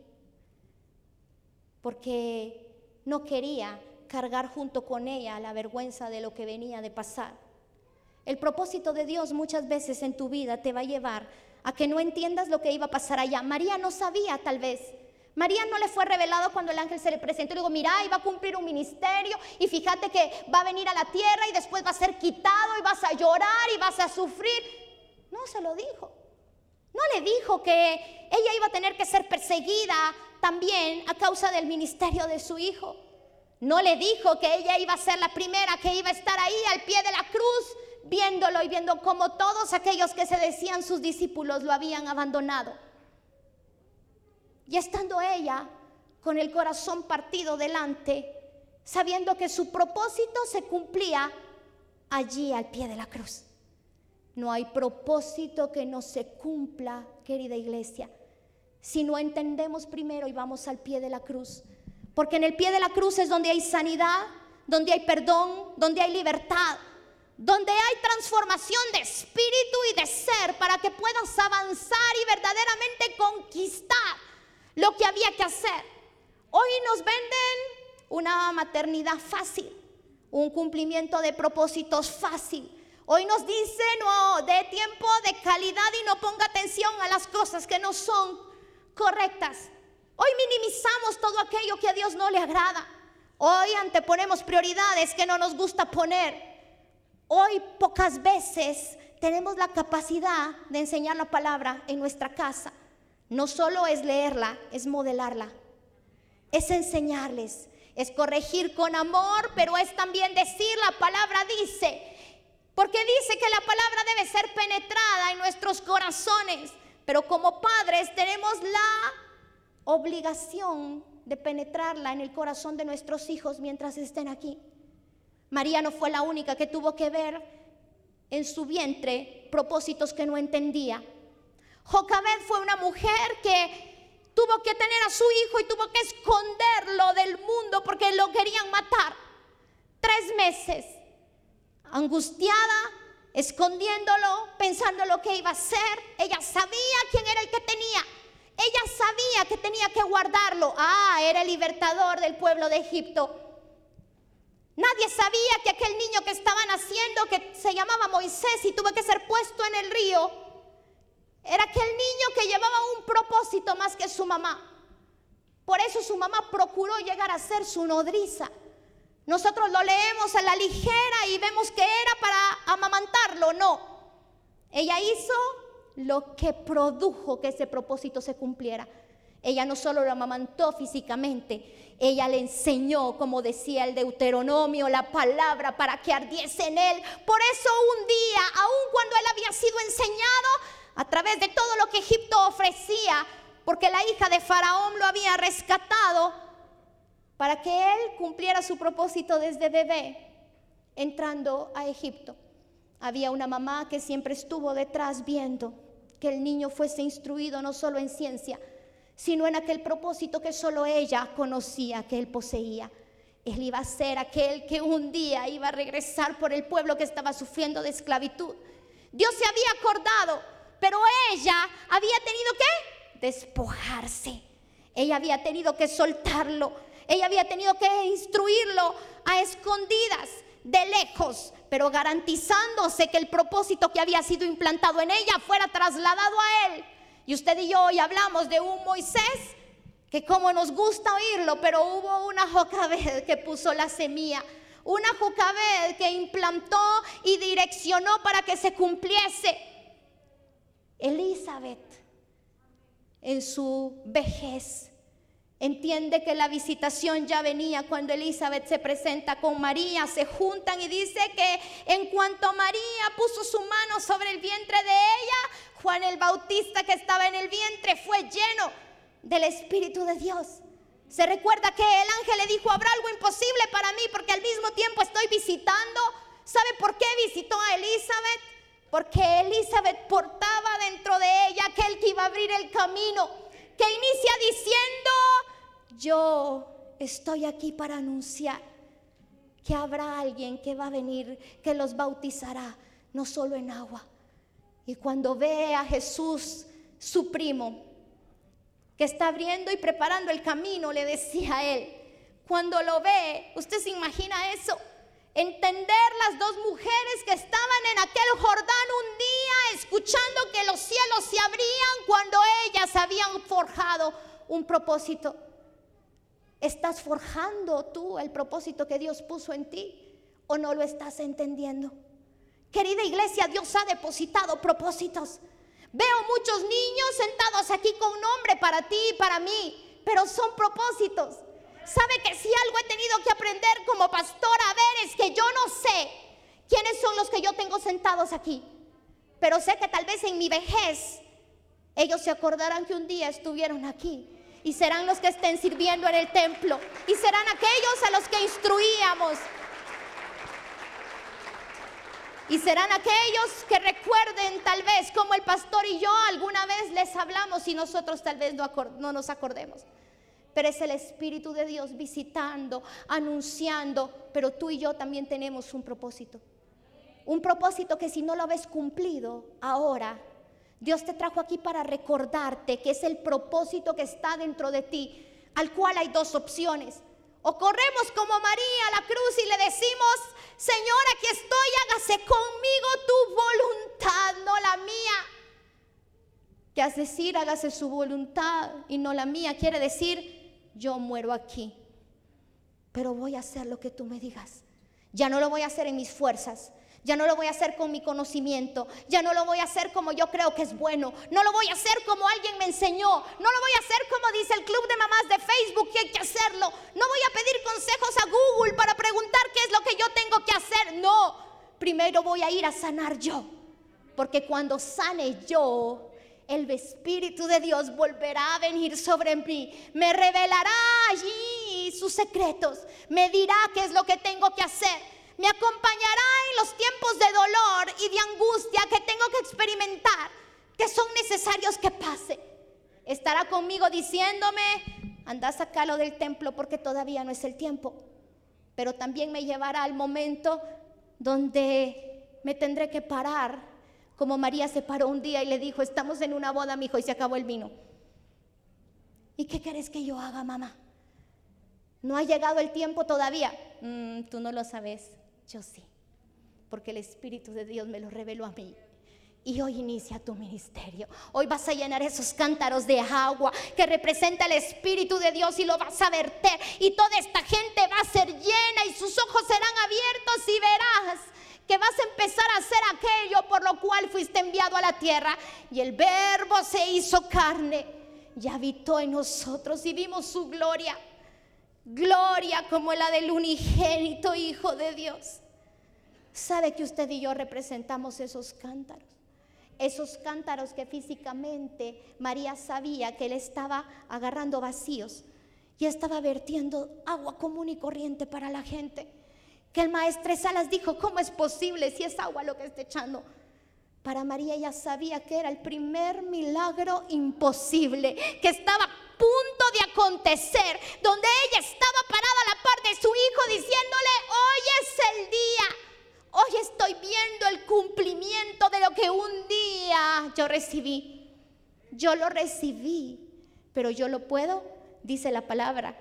porque no quería cargar junto con ella la vergüenza de lo que venía de pasar. El propósito de Dios muchas veces en tu vida te va a llevar a que no entiendas lo que iba a pasar allá. María no sabía tal vez. María no le fue revelado cuando el ángel se le presentó y le dijo, mira, iba a cumplir un ministerio y fíjate que va a venir a la tierra y después va a ser quitado y vas a llorar y vas a sufrir. No se lo dijo. No le dijo que ella iba a tener que ser perseguida también a causa del ministerio de su hijo. No le dijo que ella iba a ser la primera que iba a estar ahí al pie de la cruz viéndolo y viendo cómo todos aquellos que se decían sus discípulos lo habían abandonado. Y estando ella con el corazón partido delante, sabiendo que su propósito se cumplía allí al pie de la cruz. No hay propósito que no se cumpla, querida iglesia, si no entendemos primero y vamos al pie de la cruz. Porque en el pie de la cruz es donde hay sanidad, donde hay perdón, donde hay libertad, donde hay transformación de espíritu y de ser para que puedas avanzar y verdaderamente conquistar lo que había que hacer. Hoy nos venden una maternidad fácil, un cumplimiento de propósitos fácil. Hoy nos dicen, no, de tiempo, de calidad y no ponga atención a las cosas que no son correctas. Hoy minimizamos todo aquello que a Dios no le agrada. Hoy anteponemos prioridades que no nos gusta poner. Hoy pocas veces tenemos la capacidad de enseñar la palabra en nuestra casa. no solo es leerla, es modelarla, es enseñarles, es corregir con amor, pero es también decir, la palabra dice, porque dice que la palabra debe ser penetrada en nuestros corazones, pero como padres tenemos la obligación de penetrarla en el corazón de nuestros hijos mientras estén aquí. María no fue la única que tuvo que ver en su vientre propósitos que no entendía. Jocabed fue una mujer que tuvo que tener a su hijo y tuvo que esconderlo del mundo porque lo querían matar. Tres meses, angustiada, escondiéndolo, pensando lo que iba a hacer. Ella sabía quién era el que tenía. Ella sabía que tenía que guardarlo. Ah, era el libertador del pueblo de Egipto. Nadie sabía que aquel niño que estaban haciendo, que se llamaba Moisés y tuvo que ser puesto en el río, era aquel niño que llevaba un propósito más que su mamá. Por eso su mamá procuró llegar a ser su nodriza. Nosotros lo leemos a la ligera y vemos que era para amamantarlo. No. Ella hizo lo que produjo que ese propósito se cumpliera. Ella no solo lo amamantó físicamente, ella le enseñó, como decía el Deuteronomio, la palabra para que ardiese en él. Por eso un día, aun cuando él había sido enseñado a través de todo lo que Egipto ofrecía, porque la hija de Faraón lo había rescatado, para que él cumpliera su propósito desde bebé, entrando a Egipto. Había una mamá que siempre estuvo detrás viendo que el niño fuese instruido no solo en ciencia, sino en aquel propósito que solo ella conocía, que él poseía. Él iba a ser aquel que un día iba a regresar por el pueblo que estaba sufriendo de esclavitud. Dios se había acordado, pero ella había tenido que despojarse. Ella había tenido que soltarlo. Ella había tenido que instruirlo a escondidas, de lejos, pero garantizándose que el propósito que había sido implantado en ella fuera trasladado a él. Y usted y yo hoy hablamos de un Moisés que como nos gusta oírlo, pero hubo una Jocabed que puso la semilla, una Jocabed que implantó y direccionó para que se cumpliese. Elizabeth, en su vejez, entiende que la visitación ya venía cuando Elizabeth se presenta con María, se juntan y dice que en cuanto María puso su mano sobre el vientre de ella, Juan el Bautista que estaba en el vientre fue lleno del Espíritu de Dios. Se recuerda que el ángel le dijo, habrá algo imposible para mí porque al mismo tiempo estoy visitando. ¿Sabe por qué visitó a Elizabeth? Porque Elizabeth portaba dentro de ella aquel que iba a abrir el camino, que inicia diciendo, yo estoy aquí para anunciar que habrá alguien que va a venir, que los bautizará, no solo en agua, y cuando ve a Jesús, su primo, que está abriendo y preparando el camino, le decía a él, cuando lo ve, usted se imagina eso, entender las dos mujeres que estaban en aquel Jordán un día escuchando que los cielos se abrían cuando ellas habían forjado un propósito. ¿Estás forjando tú el propósito que Dios puso en ti o no lo estás entendiendo? Querida iglesia, Dios ha depositado propósitos. Veo muchos niños sentados aquí con nombre para ti y para mí, pero son propósitos. ¿Sabe que si algo he tenido que aprender como pastora a ver es que yo no sé quiénes son los que yo tengo sentados aquí? Pero sé que tal vez en mi vejez ellos se acordarán que un día estuvieron aquí y serán los que estén sirviendo en el templo y serán aquellos a los que instruíamos y serán aquellos que recuerden tal vez como el pastor y yo alguna vez les hablamos y nosotros tal vez no, no nos acordemos. Pero es el Espíritu de Dios visitando, anunciando, pero tú y yo también tenemos un propósito. Un propósito que si no lo ves cumplido ahora, Dios te trajo aquí para recordarte que es el propósito que está dentro de ti, al cual hay dos opciones. O corremos como María a la cruz y le decimos, Señor, aquí estoy, hágase conmigo tu voluntad, no la mía. ¿Qué hace decir, hágase su voluntad y no la mía, quiere decir, yo muero aquí, pero voy a hacer lo que tú me digas. Ya no lo voy a hacer en mis fuerzas, Ya no lo voy a hacer con mi conocimiento. Ya no lo voy a hacer como yo creo que es bueno. No lo voy a hacer como alguien me enseñó. No lo voy a hacer como dice el club de mamás de Facebook que hay que hacerlo. No voy a pedir consejos a Google para preguntar qué es lo que yo tengo que hacer. No. Primero voy a ir a sanar yo. Porque cuando sane yo, el Espíritu de Dios volverá a venir sobre mí. Me revelará allí sus secretos. Me dirá qué es lo que tengo que hacer me acompañará en los tiempos de dolor y de angustia que tengo que experimentar, que son necesarios que pase. Estará conmigo diciéndome, anda a sacarlo del templo porque todavía no es el tiempo. Pero también me llevará al momento donde me tendré que parar, como María se paró un día y le dijo, estamos en una boda, mi hijo, y se acabó el vino. ¿Y qué querés que yo haga, mamá? No ha llegado el tiempo todavía. Mm, tú no lo sabes. Yo sí, porque el Espíritu de Dios me lo reveló a mí. Y hoy inicia tu ministerio. Hoy vas a llenar esos cántaros de agua que representa el Espíritu de Dios y lo vas a verter. Y toda esta gente va a ser llena y sus ojos serán abiertos y verás que vas a empezar a hacer aquello por lo cual fuiste enviado a la tierra. Y el verbo se hizo carne y habitó en nosotros y vimos su gloria gloria como la del unigénito Hijo de Dios. ¿Sabe que usted y yo representamos esos cántaros? Esos cántaros que físicamente María sabía que él estaba agarrando vacíos y estaba vertiendo agua común y corriente para la gente. Que el maestro Salas dijo, ¿cómo es posible si es agua lo que está echando? Para María ella sabía que era el primer milagro imposible, que estaba punto de acontecer, donde ella estaba parada a la par de su hijo diciéndole, hoy es el día, hoy estoy viendo el cumplimiento de lo que un día yo recibí. Yo lo recibí, pero yo lo puedo, dice la palabra,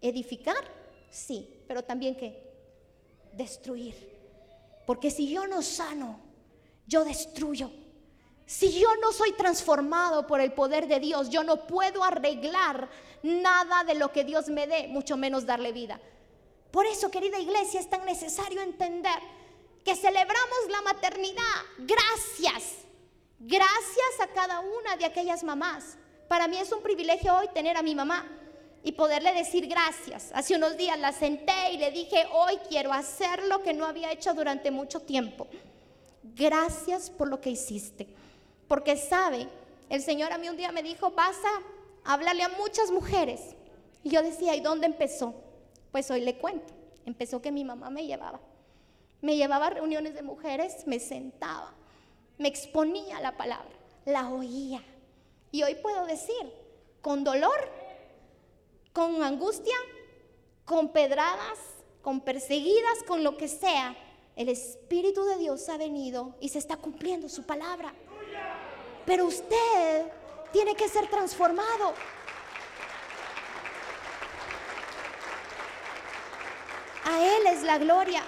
edificar, sí, pero también que destruir. Porque si yo no sano, yo destruyo. Si yo no soy transformado por el poder de Dios, yo no puedo arreglar nada de lo que Dios me dé, mucho menos darle vida. Por eso, querida iglesia, es tan necesario entender que celebramos la maternidad. Gracias. Gracias a cada una de aquellas mamás. Para mí es un privilegio hoy tener a mi mamá y poderle decir gracias. Hace unos días la senté y le dije, hoy quiero hacer lo que no había hecho durante mucho tiempo. Gracias por lo que hiciste. Porque sabe, el Señor a mí un día me dijo, vas a hablarle a muchas mujeres. Y yo decía, ¿y dónde empezó? Pues hoy le cuento. Empezó que mi mamá me llevaba. Me llevaba a reuniones de mujeres, me sentaba, me exponía la palabra, la oía. Y hoy puedo decir, con dolor, con angustia, con pedradas, con perseguidas, con lo que sea, el Espíritu de Dios ha venido y se está cumpliendo su palabra. Pero usted tiene que ser transformado. A Él es la gloria,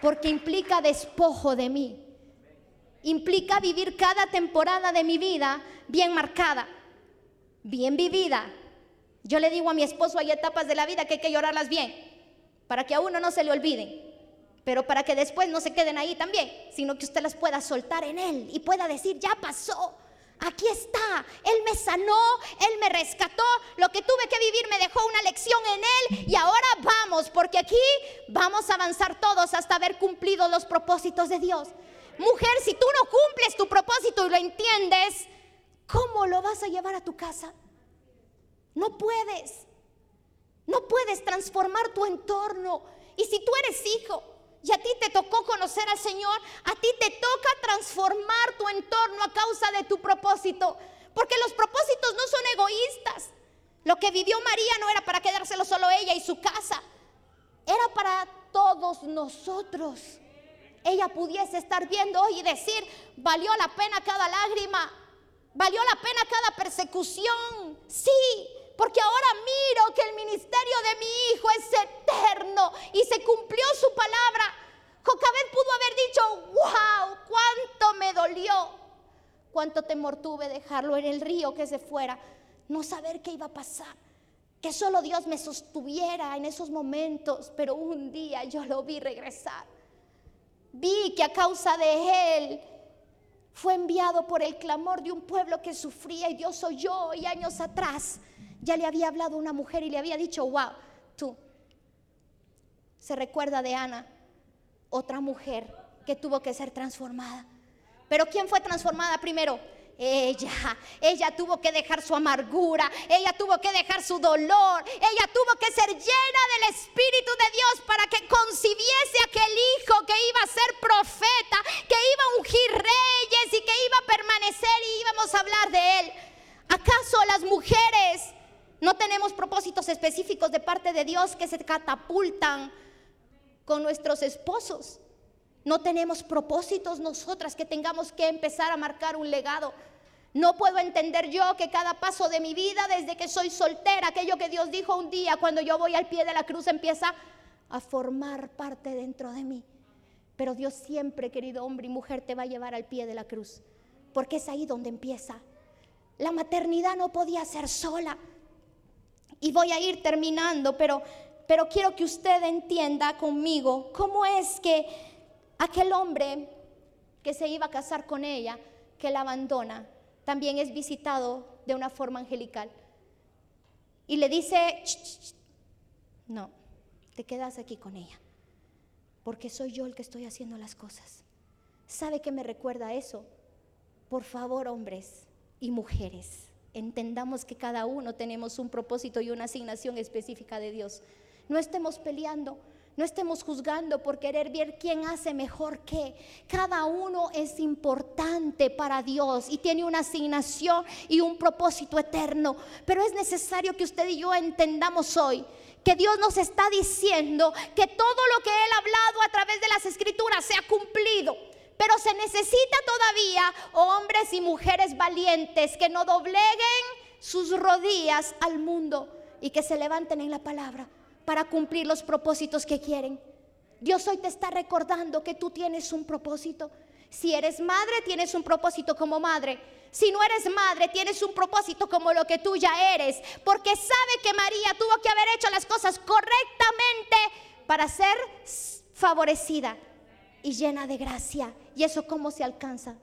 porque implica despojo de mí. Implica vivir cada temporada de mi vida bien marcada, bien vivida. Yo le digo a mi esposo, hay etapas de la vida que hay que llorarlas bien, para que a uno no se le olviden pero para que después no se queden ahí también, sino que usted las pueda soltar en Él y pueda decir, ya pasó, aquí está, Él me sanó, Él me rescató, lo que tuve que vivir me dejó una lección en Él y ahora vamos, porque aquí vamos a avanzar todos hasta haber cumplido los propósitos de Dios. Mujer, si tú no cumples tu propósito y lo entiendes, ¿cómo lo vas a llevar a tu casa? No puedes, no puedes transformar tu entorno. Y si tú eres hijo, y a ti te tocó conocer al Señor, a ti te toca transformar tu entorno a causa de tu propósito. Porque los propósitos no son egoístas. Lo que vivió María no era para quedárselo solo ella y su casa. Era para todos nosotros. Ella pudiese estar viendo y decir, valió la pena cada lágrima, valió la pena cada persecución. Sí, porque ahora miro que el ministerio de mi hijo es eterno y se cumplió su palabra. Jocabed pudo haber dicho, wow, cuánto me dolió, cuánto temor tuve dejarlo en el río que se fuera, no saber qué iba a pasar, que solo Dios me sostuviera en esos momentos, pero un día yo lo vi regresar. vi que a causa de él fue enviado por el clamor de un pueblo que sufría y Dios oyó y años atrás ya le había hablado una mujer y le había dicho, wow, tú. Se recuerda de Ana, otra mujer que tuvo que ser transformada. Pero ¿quién fue transformada primero? ella. Ella tuvo que dejar su amargura, ella tuvo que dejar su dolor, ella tuvo que ser llena del Espíritu de Dios para que concibiese aquel hijo que iba a ser profeta, que iba a ungir reyes y que iba a permanecer y íbamos a hablar de él. ¿Acaso las mujeres no tenemos propósitos específicos de parte de Dios que se catapultan con nuestros esposos? No tenemos propósitos nosotras que tengamos que empezar a marcar un legado. No puedo entender yo que cada paso de mi vida, desde que soy soltera, aquello que Dios dijo un día cuando yo voy al pie de la cruz empieza a formar parte dentro de mí. Pero Dios siempre, querido hombre y mujer, te va a llevar al pie de la cruz, porque es ahí donde empieza. La maternidad no podía ser sola. Y voy a ir terminando, pero, pero quiero que usted entienda conmigo cómo es que Aquel hombre que se iba a casar con ella, que la abandona, también es visitado de una forma angelical. Y le dice, no, te quedas aquí con ella, porque soy yo el que estoy haciendo las cosas. ¿Sabe qué me recuerda eso? Por favor, hombres y mujeres, entendamos que cada uno tenemos un propósito y una asignación específica de Dios. No estemos peleando, no estemos juzgando por querer ver quién hace mejor qué. Cada uno es importante para Dios y tiene una asignación y un propósito eterno. Pero es necesario que usted y yo entendamos hoy que Dios nos está diciendo que todo lo que Él ha hablado a través de las escrituras se ha cumplido. Pero se necesita todavía hombres y mujeres valientes que no dobleguen sus rodillas al mundo y que se levanten en la palabra para cumplir los propósitos que quieren. Dios hoy te está recordando que tú tienes un propósito. Si eres madre, tienes un propósito como madre. Si no eres madre, tienes un propósito como lo que tú ya eres. Porque sabe que María tuvo que haber hecho las cosas correctamente para ser favorecida y llena de gracia. ¿Y eso cómo se alcanza?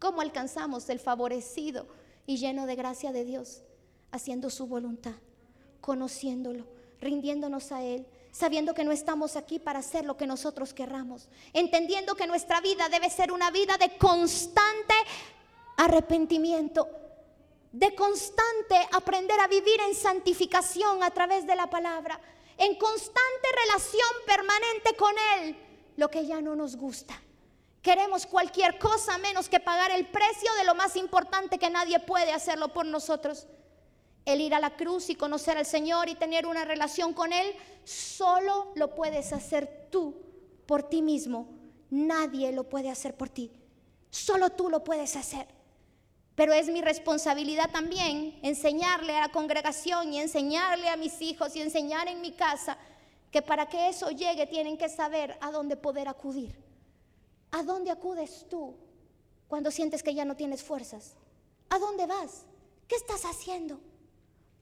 ¿Cómo alcanzamos el favorecido y lleno de gracia de Dios? Haciendo su voluntad, conociéndolo rindiéndonos a Él, sabiendo que no estamos aquí para hacer lo que nosotros querramos, entendiendo que nuestra vida debe ser una vida de constante arrepentimiento, de constante aprender a vivir en santificación a través de la palabra, en constante relación permanente con Él, lo que ya no nos gusta. Queremos cualquier cosa menos que pagar el precio de lo más importante que nadie puede hacerlo por nosotros el ir a la cruz y conocer al Señor y tener una relación con Él, solo lo puedes hacer tú por ti mismo. Nadie lo puede hacer por ti. Solo tú lo puedes hacer. Pero es mi responsabilidad también enseñarle a la congregación y enseñarle a mis hijos y enseñar en mi casa que para que eso llegue tienen que saber a dónde poder acudir. ¿A dónde acudes tú cuando sientes que ya no tienes fuerzas? ¿A dónde vas? ¿Qué estás haciendo?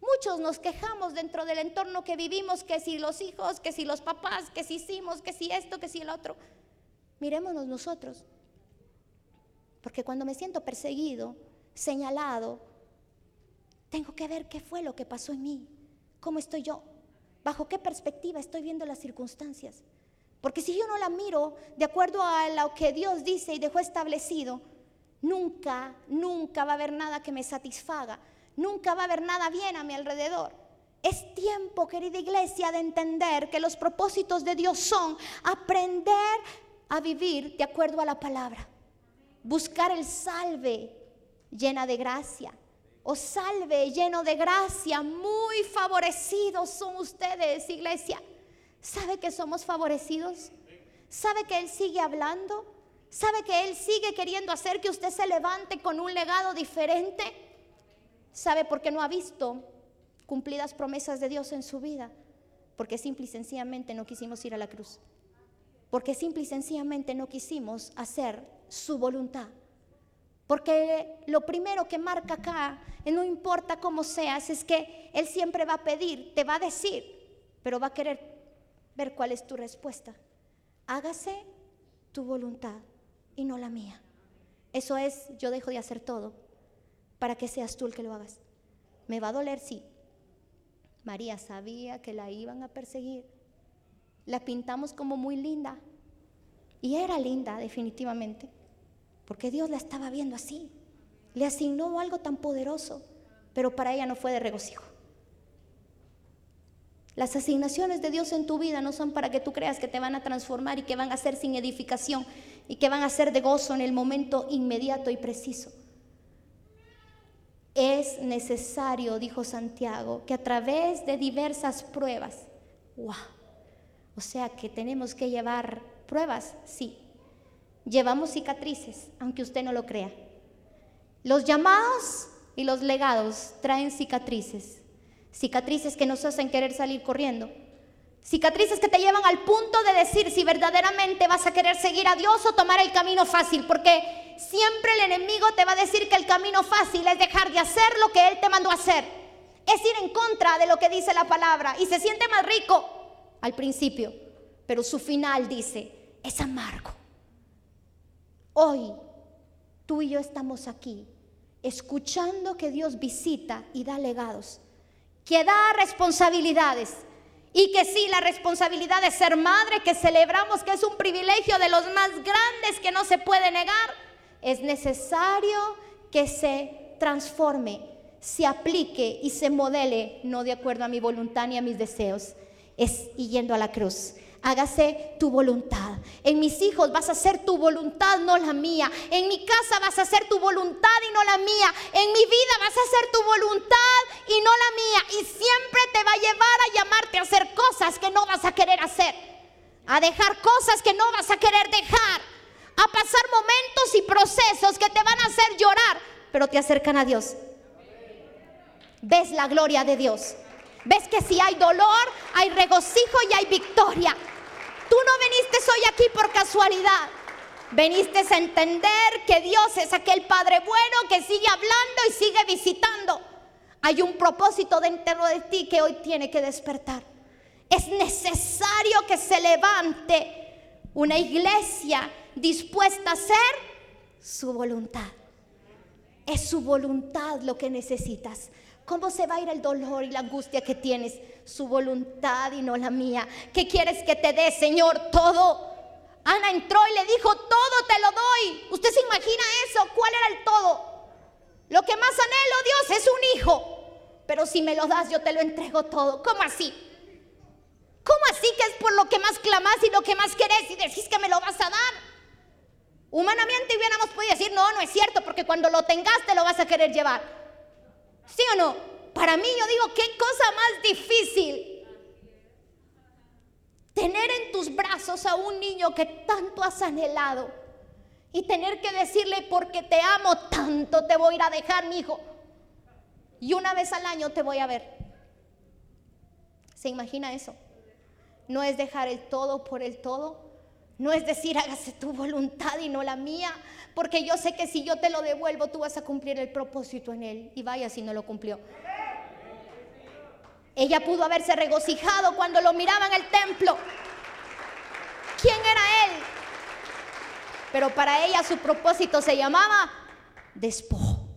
Muchos nos quejamos dentro del entorno que vivimos, que si los hijos, que si los papás, que si hicimos, que si esto, que si el otro. Mirémonos nosotros. Porque cuando me siento perseguido, señalado, tengo que ver qué fue lo que pasó en mí, cómo estoy yo, bajo qué perspectiva estoy viendo las circunstancias. Porque si yo no la miro de acuerdo a lo que Dios dice y dejó establecido, nunca, nunca va a haber nada que me satisfaga nunca va a haber nada bien a mi alrededor. Es tiempo, querida iglesia, de entender que los propósitos de Dios son aprender a vivir de acuerdo a la palabra. Buscar el salve llena de gracia. O salve lleno de gracia. Muy favorecidos son ustedes, iglesia. ¿Sabe que somos favorecidos? ¿Sabe que Él sigue hablando? ¿Sabe que Él sigue queriendo hacer que usted se levante con un legado diferente? ¿Sabe por qué no ha visto cumplidas promesas de Dios en su vida? Porque simple y sencillamente no quisimos ir a la cruz. Porque simple y sencillamente no quisimos hacer su voluntad. Porque lo primero que marca acá, no importa cómo seas, es que Él siempre va a pedir, te va a decir, pero va a querer ver cuál es tu respuesta. Hágase tu voluntad y no la mía. Eso es, yo dejo de hacer todo para que seas tú el que lo hagas. Me va a doler, sí. María sabía que la iban a perseguir. La pintamos como muy linda. Y era linda, definitivamente. Porque Dios la estaba viendo así. Le asignó algo tan poderoso. Pero para ella no fue de regocijo. Las asignaciones de Dios en tu vida no son para que tú creas que te van a transformar y que van a ser sin edificación y que van a ser de gozo en el momento inmediato y preciso. Es necesario, dijo Santiago, que a través de diversas pruebas, wow, o sea que tenemos que llevar pruebas, sí. Llevamos cicatrices, aunque usted no lo crea. Los llamados y los legados traen cicatrices cicatrices que nos hacen querer salir corriendo, cicatrices que te llevan al punto de decir si verdaderamente vas a querer seguir a Dios o tomar el camino fácil, porque siempre el enemigo te va a decir que el camino fácil es dejar de hacer lo que Él te mandó hacer, es ir en contra de lo que dice la palabra y se siente más rico al principio, pero su final dice, es amargo. Hoy tú y yo estamos aquí escuchando que Dios visita y da legados que da responsabilidades. Y que sí, la responsabilidad de ser madre, que celebramos que es un privilegio de los más grandes que no se puede negar, es necesario que se transforme, se aplique y se modele, no de acuerdo a mi voluntad ni a mis deseos, es yendo a la cruz hágase tu voluntad. En mis hijos vas a hacer tu voluntad, no la mía. En mi casa vas a hacer tu voluntad y no la mía. En mi vida vas a hacer tu voluntad y no la mía. Y siempre te va a llevar a llamarte a hacer cosas que no vas a querer hacer. A dejar cosas que no vas a querer dejar. A pasar momentos y procesos que te van a hacer llorar, pero te acercan a Dios. Ves la gloria de Dios. Ves que si hay dolor, hay regocijo y hay victoria. Tú no viniste hoy aquí por casualidad. Veniste a entender que Dios es aquel Padre bueno que sigue hablando y sigue visitando. Hay un propósito dentro de ti que hoy tiene que despertar. Es necesario que se levante una iglesia dispuesta a hacer su voluntad. Es su voluntad lo que necesitas. ¿Cómo se va a ir el dolor y la angustia que tienes? Su voluntad y no la mía. ¿Qué quieres que te dé, Señor? Todo. Ana entró y le dijo, todo te lo doy. ¿Usted se imagina eso? ¿Cuál era el todo? Lo que más anhelo, Dios, es un hijo. Pero si me lo das, yo te lo entrego todo. ¿Cómo así? ¿Cómo así que es por lo que más clamas y lo que más querés y decís que me lo vas a dar? Humanamente hubiéramos podido decir, no, no es cierto, porque cuando lo tengas te lo vas a querer llevar. ¿Sí o no? Para mí yo digo, qué cosa más difícil. Tener en tus brazos a un niño que tanto has anhelado y tener que decirle, porque te amo tanto, te voy a ir a dejar, mi hijo. Y una vez al año te voy a ver. ¿Se imagina eso? No es dejar el todo por el todo, no es decir, hágase tu voluntad y no la mía, porque yo sé que si yo te lo devuelvo, tú vas a cumplir el propósito en él. Y vaya si no lo cumplió. Ella pudo haberse regocijado cuando lo miraba en el templo. ¿Quién era él? Pero para ella su propósito se llamaba despojo.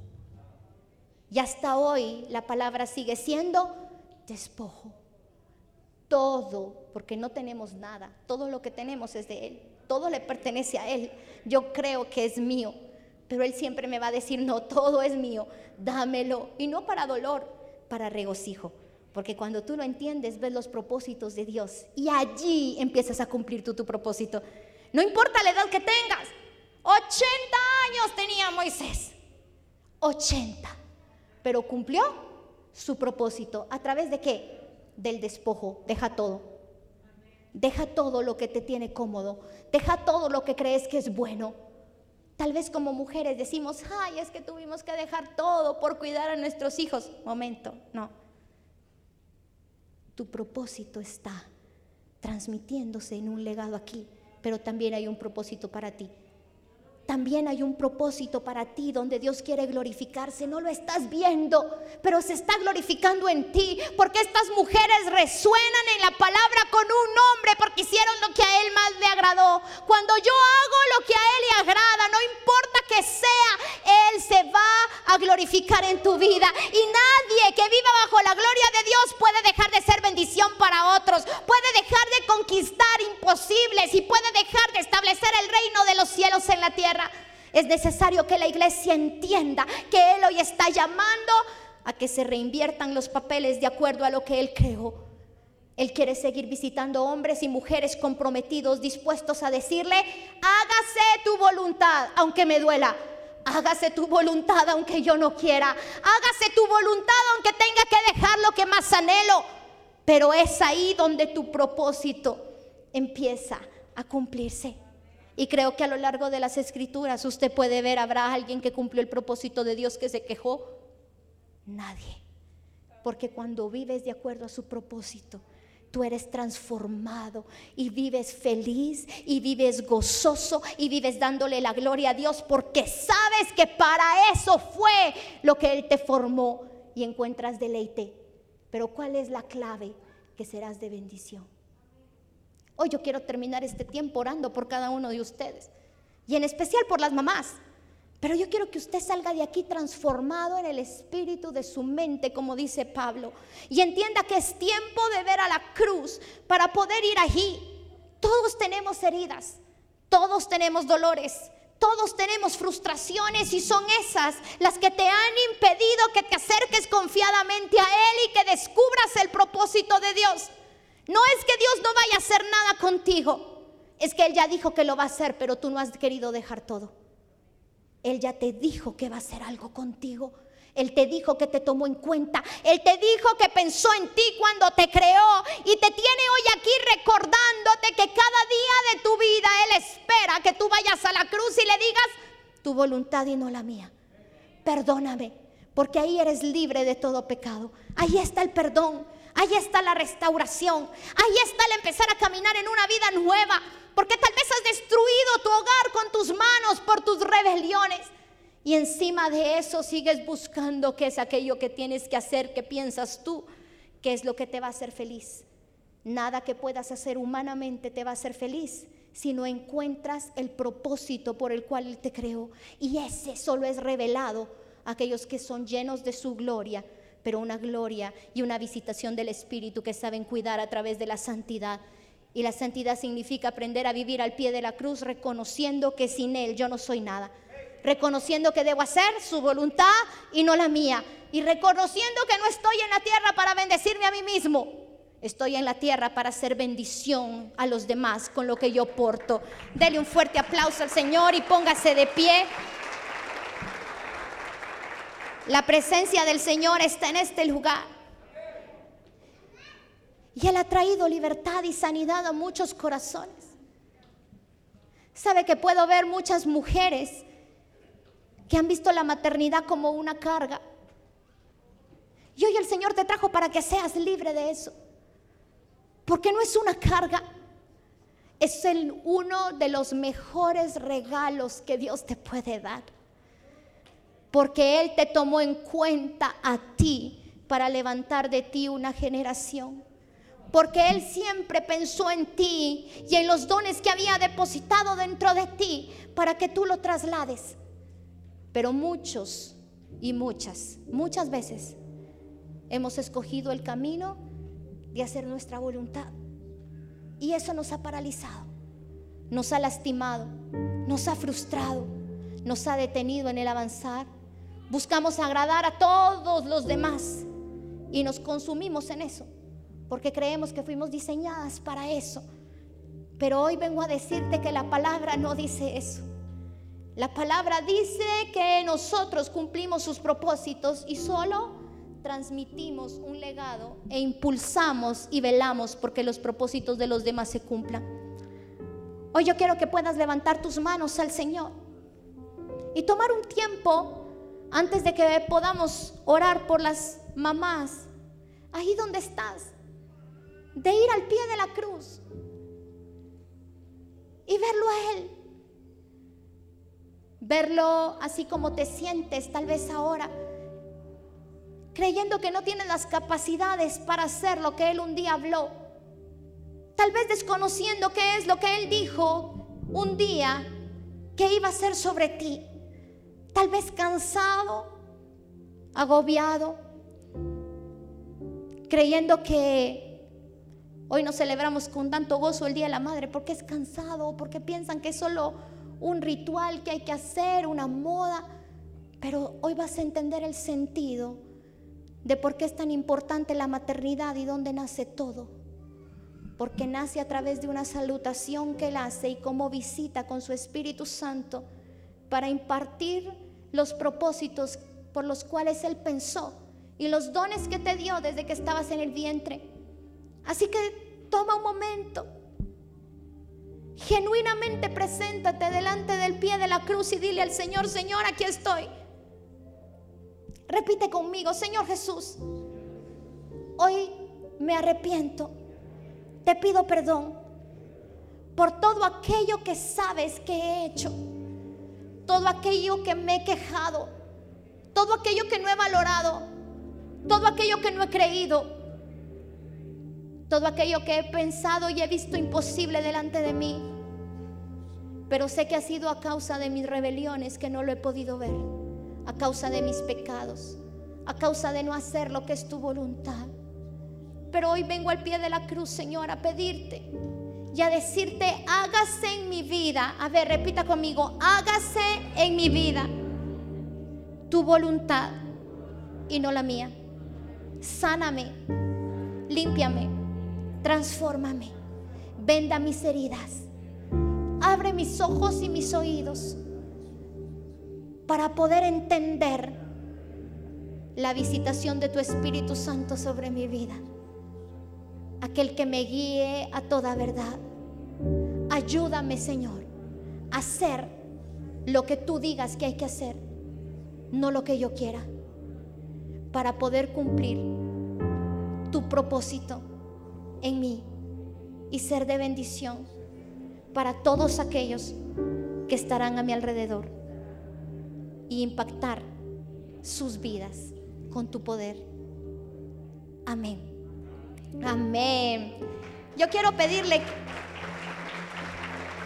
Y hasta hoy la palabra sigue siendo despojo todo, porque no tenemos nada, todo lo que tenemos es de Él, todo le pertenece a Él, yo creo que es mío, pero Él siempre me va a decir, no, todo es mío, dámelo, y no para dolor, para regocijo, porque cuando tú lo entiendes, ves los propósitos de Dios. Y allí empiezas a cumplir tú tu propósito. No importa la edad que tengas, 80 años tenía Moisés, 80, pero cumplió su propósito. ¿A través de qué? del despojo. Deja todo. Deja todo lo que te tiene cómodo. Deja todo lo que crees que es bueno. Tal vez como mujeres decimos, ay, es que tuvimos que dejar todo por cuidar a nuestros hijos. Momento, no. Tu propósito está transmitiéndose en un legado aquí, pero también hay un propósito para ti. También hay un propósito para ti donde Dios quiere glorificarse. No lo estás viendo, pero se está glorificando en ti. Porque estas mujeres resuenan en la palabra con un nombre porque hicieron lo que a Él más le agradó. Cuando yo hago lo que a Él le agrada, no importa que sea, Él se va a glorificar en tu vida. Y nadie que viva bajo la gloria de Dios puede dejar de ser bendición para otros. Puede dejar de conquistar imposibles y puede dejar de establecer el reino de los cielos en la tierra. Es necesario que la iglesia entienda que Él hoy está llamando a que se reinviertan los papeles de acuerdo a lo que Él creó. Él quiere seguir visitando hombres y mujeres comprometidos, dispuestos a decirle, hágase tu voluntad, aunque me duela. Hágase tu voluntad aunque yo no quiera. Hágase tu voluntad aunque tenga que dejar lo que más anhelo. Pero es ahí donde tu propósito empieza a cumplirse. Y creo que a lo largo de las escrituras usted puede ver, habrá alguien que cumplió el propósito de Dios que se quejó. Nadie. Porque cuando vives de acuerdo a su propósito, tú eres transformado y vives feliz y vives gozoso y vives dándole la gloria a Dios porque sabes que para eso fue lo que Él te formó y encuentras deleite. Pero ¿cuál es la clave? Que serás de bendición. Hoy yo quiero terminar este tiempo orando por cada uno de ustedes y en especial por las mamás. Pero yo quiero que usted salga de aquí transformado en el espíritu de su mente, como dice Pablo, y entienda que es tiempo de ver a la cruz para poder ir allí. Todos tenemos heridas, todos tenemos dolores, todos tenemos frustraciones y son esas las que te han impedido que te acerques confiadamente a Él y que descubras el propósito de Dios. No es que Dios no vaya a hacer nada contigo. Es que Él ya dijo que lo va a hacer, pero tú no has querido dejar todo. Él ya te dijo que va a hacer algo contigo. Él te dijo que te tomó en cuenta. Él te dijo que pensó en ti cuando te creó. Y te tiene hoy aquí recordándote que cada día de tu vida Él espera que tú vayas a la cruz y le digas tu voluntad y no la mía. Perdóname, porque ahí eres libre de todo pecado. Ahí está el perdón. Ahí está la restauración. Ahí está el empezar a caminar en una vida nueva. Porque tal vez has destruido tu hogar con tus manos por tus rebeliones. Y encima de eso sigues buscando qué es aquello que tienes que hacer, que piensas tú, qué es lo que te va a hacer feliz. Nada que puedas hacer humanamente te va a hacer feliz si no encuentras el propósito por el cual Él te creó. Y ese solo es revelado a aquellos que son llenos de su gloria pero una gloria y una visitación del Espíritu que saben cuidar a través de la santidad. Y la santidad significa aprender a vivir al pie de la cruz reconociendo que sin Él yo no soy nada. Reconociendo que debo hacer su voluntad y no la mía. Y reconociendo que no estoy en la tierra para bendecirme a mí mismo. Estoy en la tierra para hacer bendición a los demás con lo que yo porto. Dele un fuerte aplauso al Señor y póngase de pie. La presencia del Señor está en este lugar. Y Él ha traído libertad y sanidad a muchos corazones. Sabe que puedo ver muchas mujeres que han visto la maternidad como una carga. Y hoy el Señor te trajo para que seas libre de eso. Porque no es una carga. Es el, uno de los mejores regalos que Dios te puede dar porque Él te tomó en cuenta a ti para levantar de ti una generación. Porque Él siempre pensó en ti y en los dones que había depositado dentro de ti para que tú lo traslades. Pero muchos y muchas, muchas veces hemos escogido el camino de hacer nuestra voluntad. Y eso nos ha paralizado, nos ha lastimado, nos ha frustrado, nos ha detenido en el avanzar Buscamos agradar a todos los demás y nos consumimos en eso, porque creemos que fuimos diseñadas para eso. Pero hoy vengo a decirte que la palabra no dice eso. La palabra dice que nosotros cumplimos sus propósitos y solo transmitimos un legado e impulsamos y velamos porque los propósitos de los demás se cumplan. Hoy yo quiero que puedas levantar tus manos al Señor y tomar un tiempo antes de que podamos orar por las mamás, ahí donde estás, de ir al pie de la cruz y verlo a Él. verlo así como te sientes tal vez ahora, creyendo que no tienes las capacidades para hacer lo que Él un día habló, tal vez desconociendo qué es lo que Él dijo un día que iba a ser sobre ti, tal vez cansado, agobiado, creyendo que hoy nos celebramos con tanto gozo el Día de la Madre porque es cansado, porque piensan que es solo un ritual que hay que hacer, una moda, pero hoy vas a entender el sentido de por qué es tan importante la maternidad y dónde nace todo. Porque nace a través de una salutación que Él hace y como visita con su Espíritu Santo para impartir los propósitos por los cuales Él pensó y los dones que te dio desde que estabas en el vientre. Así que toma un momento, genuinamente preséntate delante del pie de la cruz y dile al Señor, Señor, aquí estoy. Repite conmigo, Señor Jesús, hoy me arrepiento, te pido perdón por todo aquello que sabes que he hecho, todo aquello que me he quejado, todo aquello que no he valorado, todo aquello que no he creído, todo aquello que he pensado y he visto imposible delante de mí. Pero sé que ha sido a causa de mis rebeliones que no lo he podido ver, a causa de mis pecados, a causa de no hacer lo que es tu voluntad. Pero hoy vengo al pie de la cruz, Señor, a pedirte y a decirte, hágase en mi vida. A ver, repita conmigo, hágase en mi vida tu voluntad y no la mía. Sáname, límpiame, transfórmame, venda mis heridas, abre mis ojos y mis oídos para poder entender la visitación de tu Espíritu Santo sobre mi vida. Aquel que me guíe a toda verdad. Ayúdame, Señor, a hacer lo que tú digas que hay que hacer, no lo que yo quiera para poder cumplir tu propósito en mí y ser de bendición para todos aquellos que estarán a mi alrededor y impactar sus vidas con tu poder. Amén. Amén. Yo quiero pedirle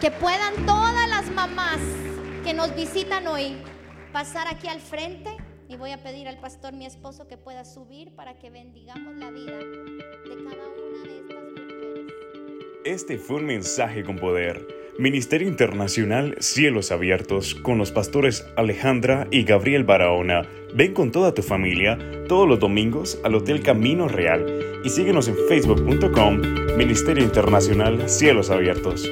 que puedan todas las mamás que nos visitan hoy pasar aquí al frente. Y voy a pedir al pastor, mi esposo, que pueda subir para que bendigamos la vida de cada una de estas mujeres. Este fue un mensaje con poder. Ministerio Internacional Cielos Abiertos con los pastores Alejandra y Gabriel Barahona. Ven con toda tu familia todos los domingos al Hotel Camino Real y síguenos en facebook.com Ministerio Internacional Cielos Abiertos.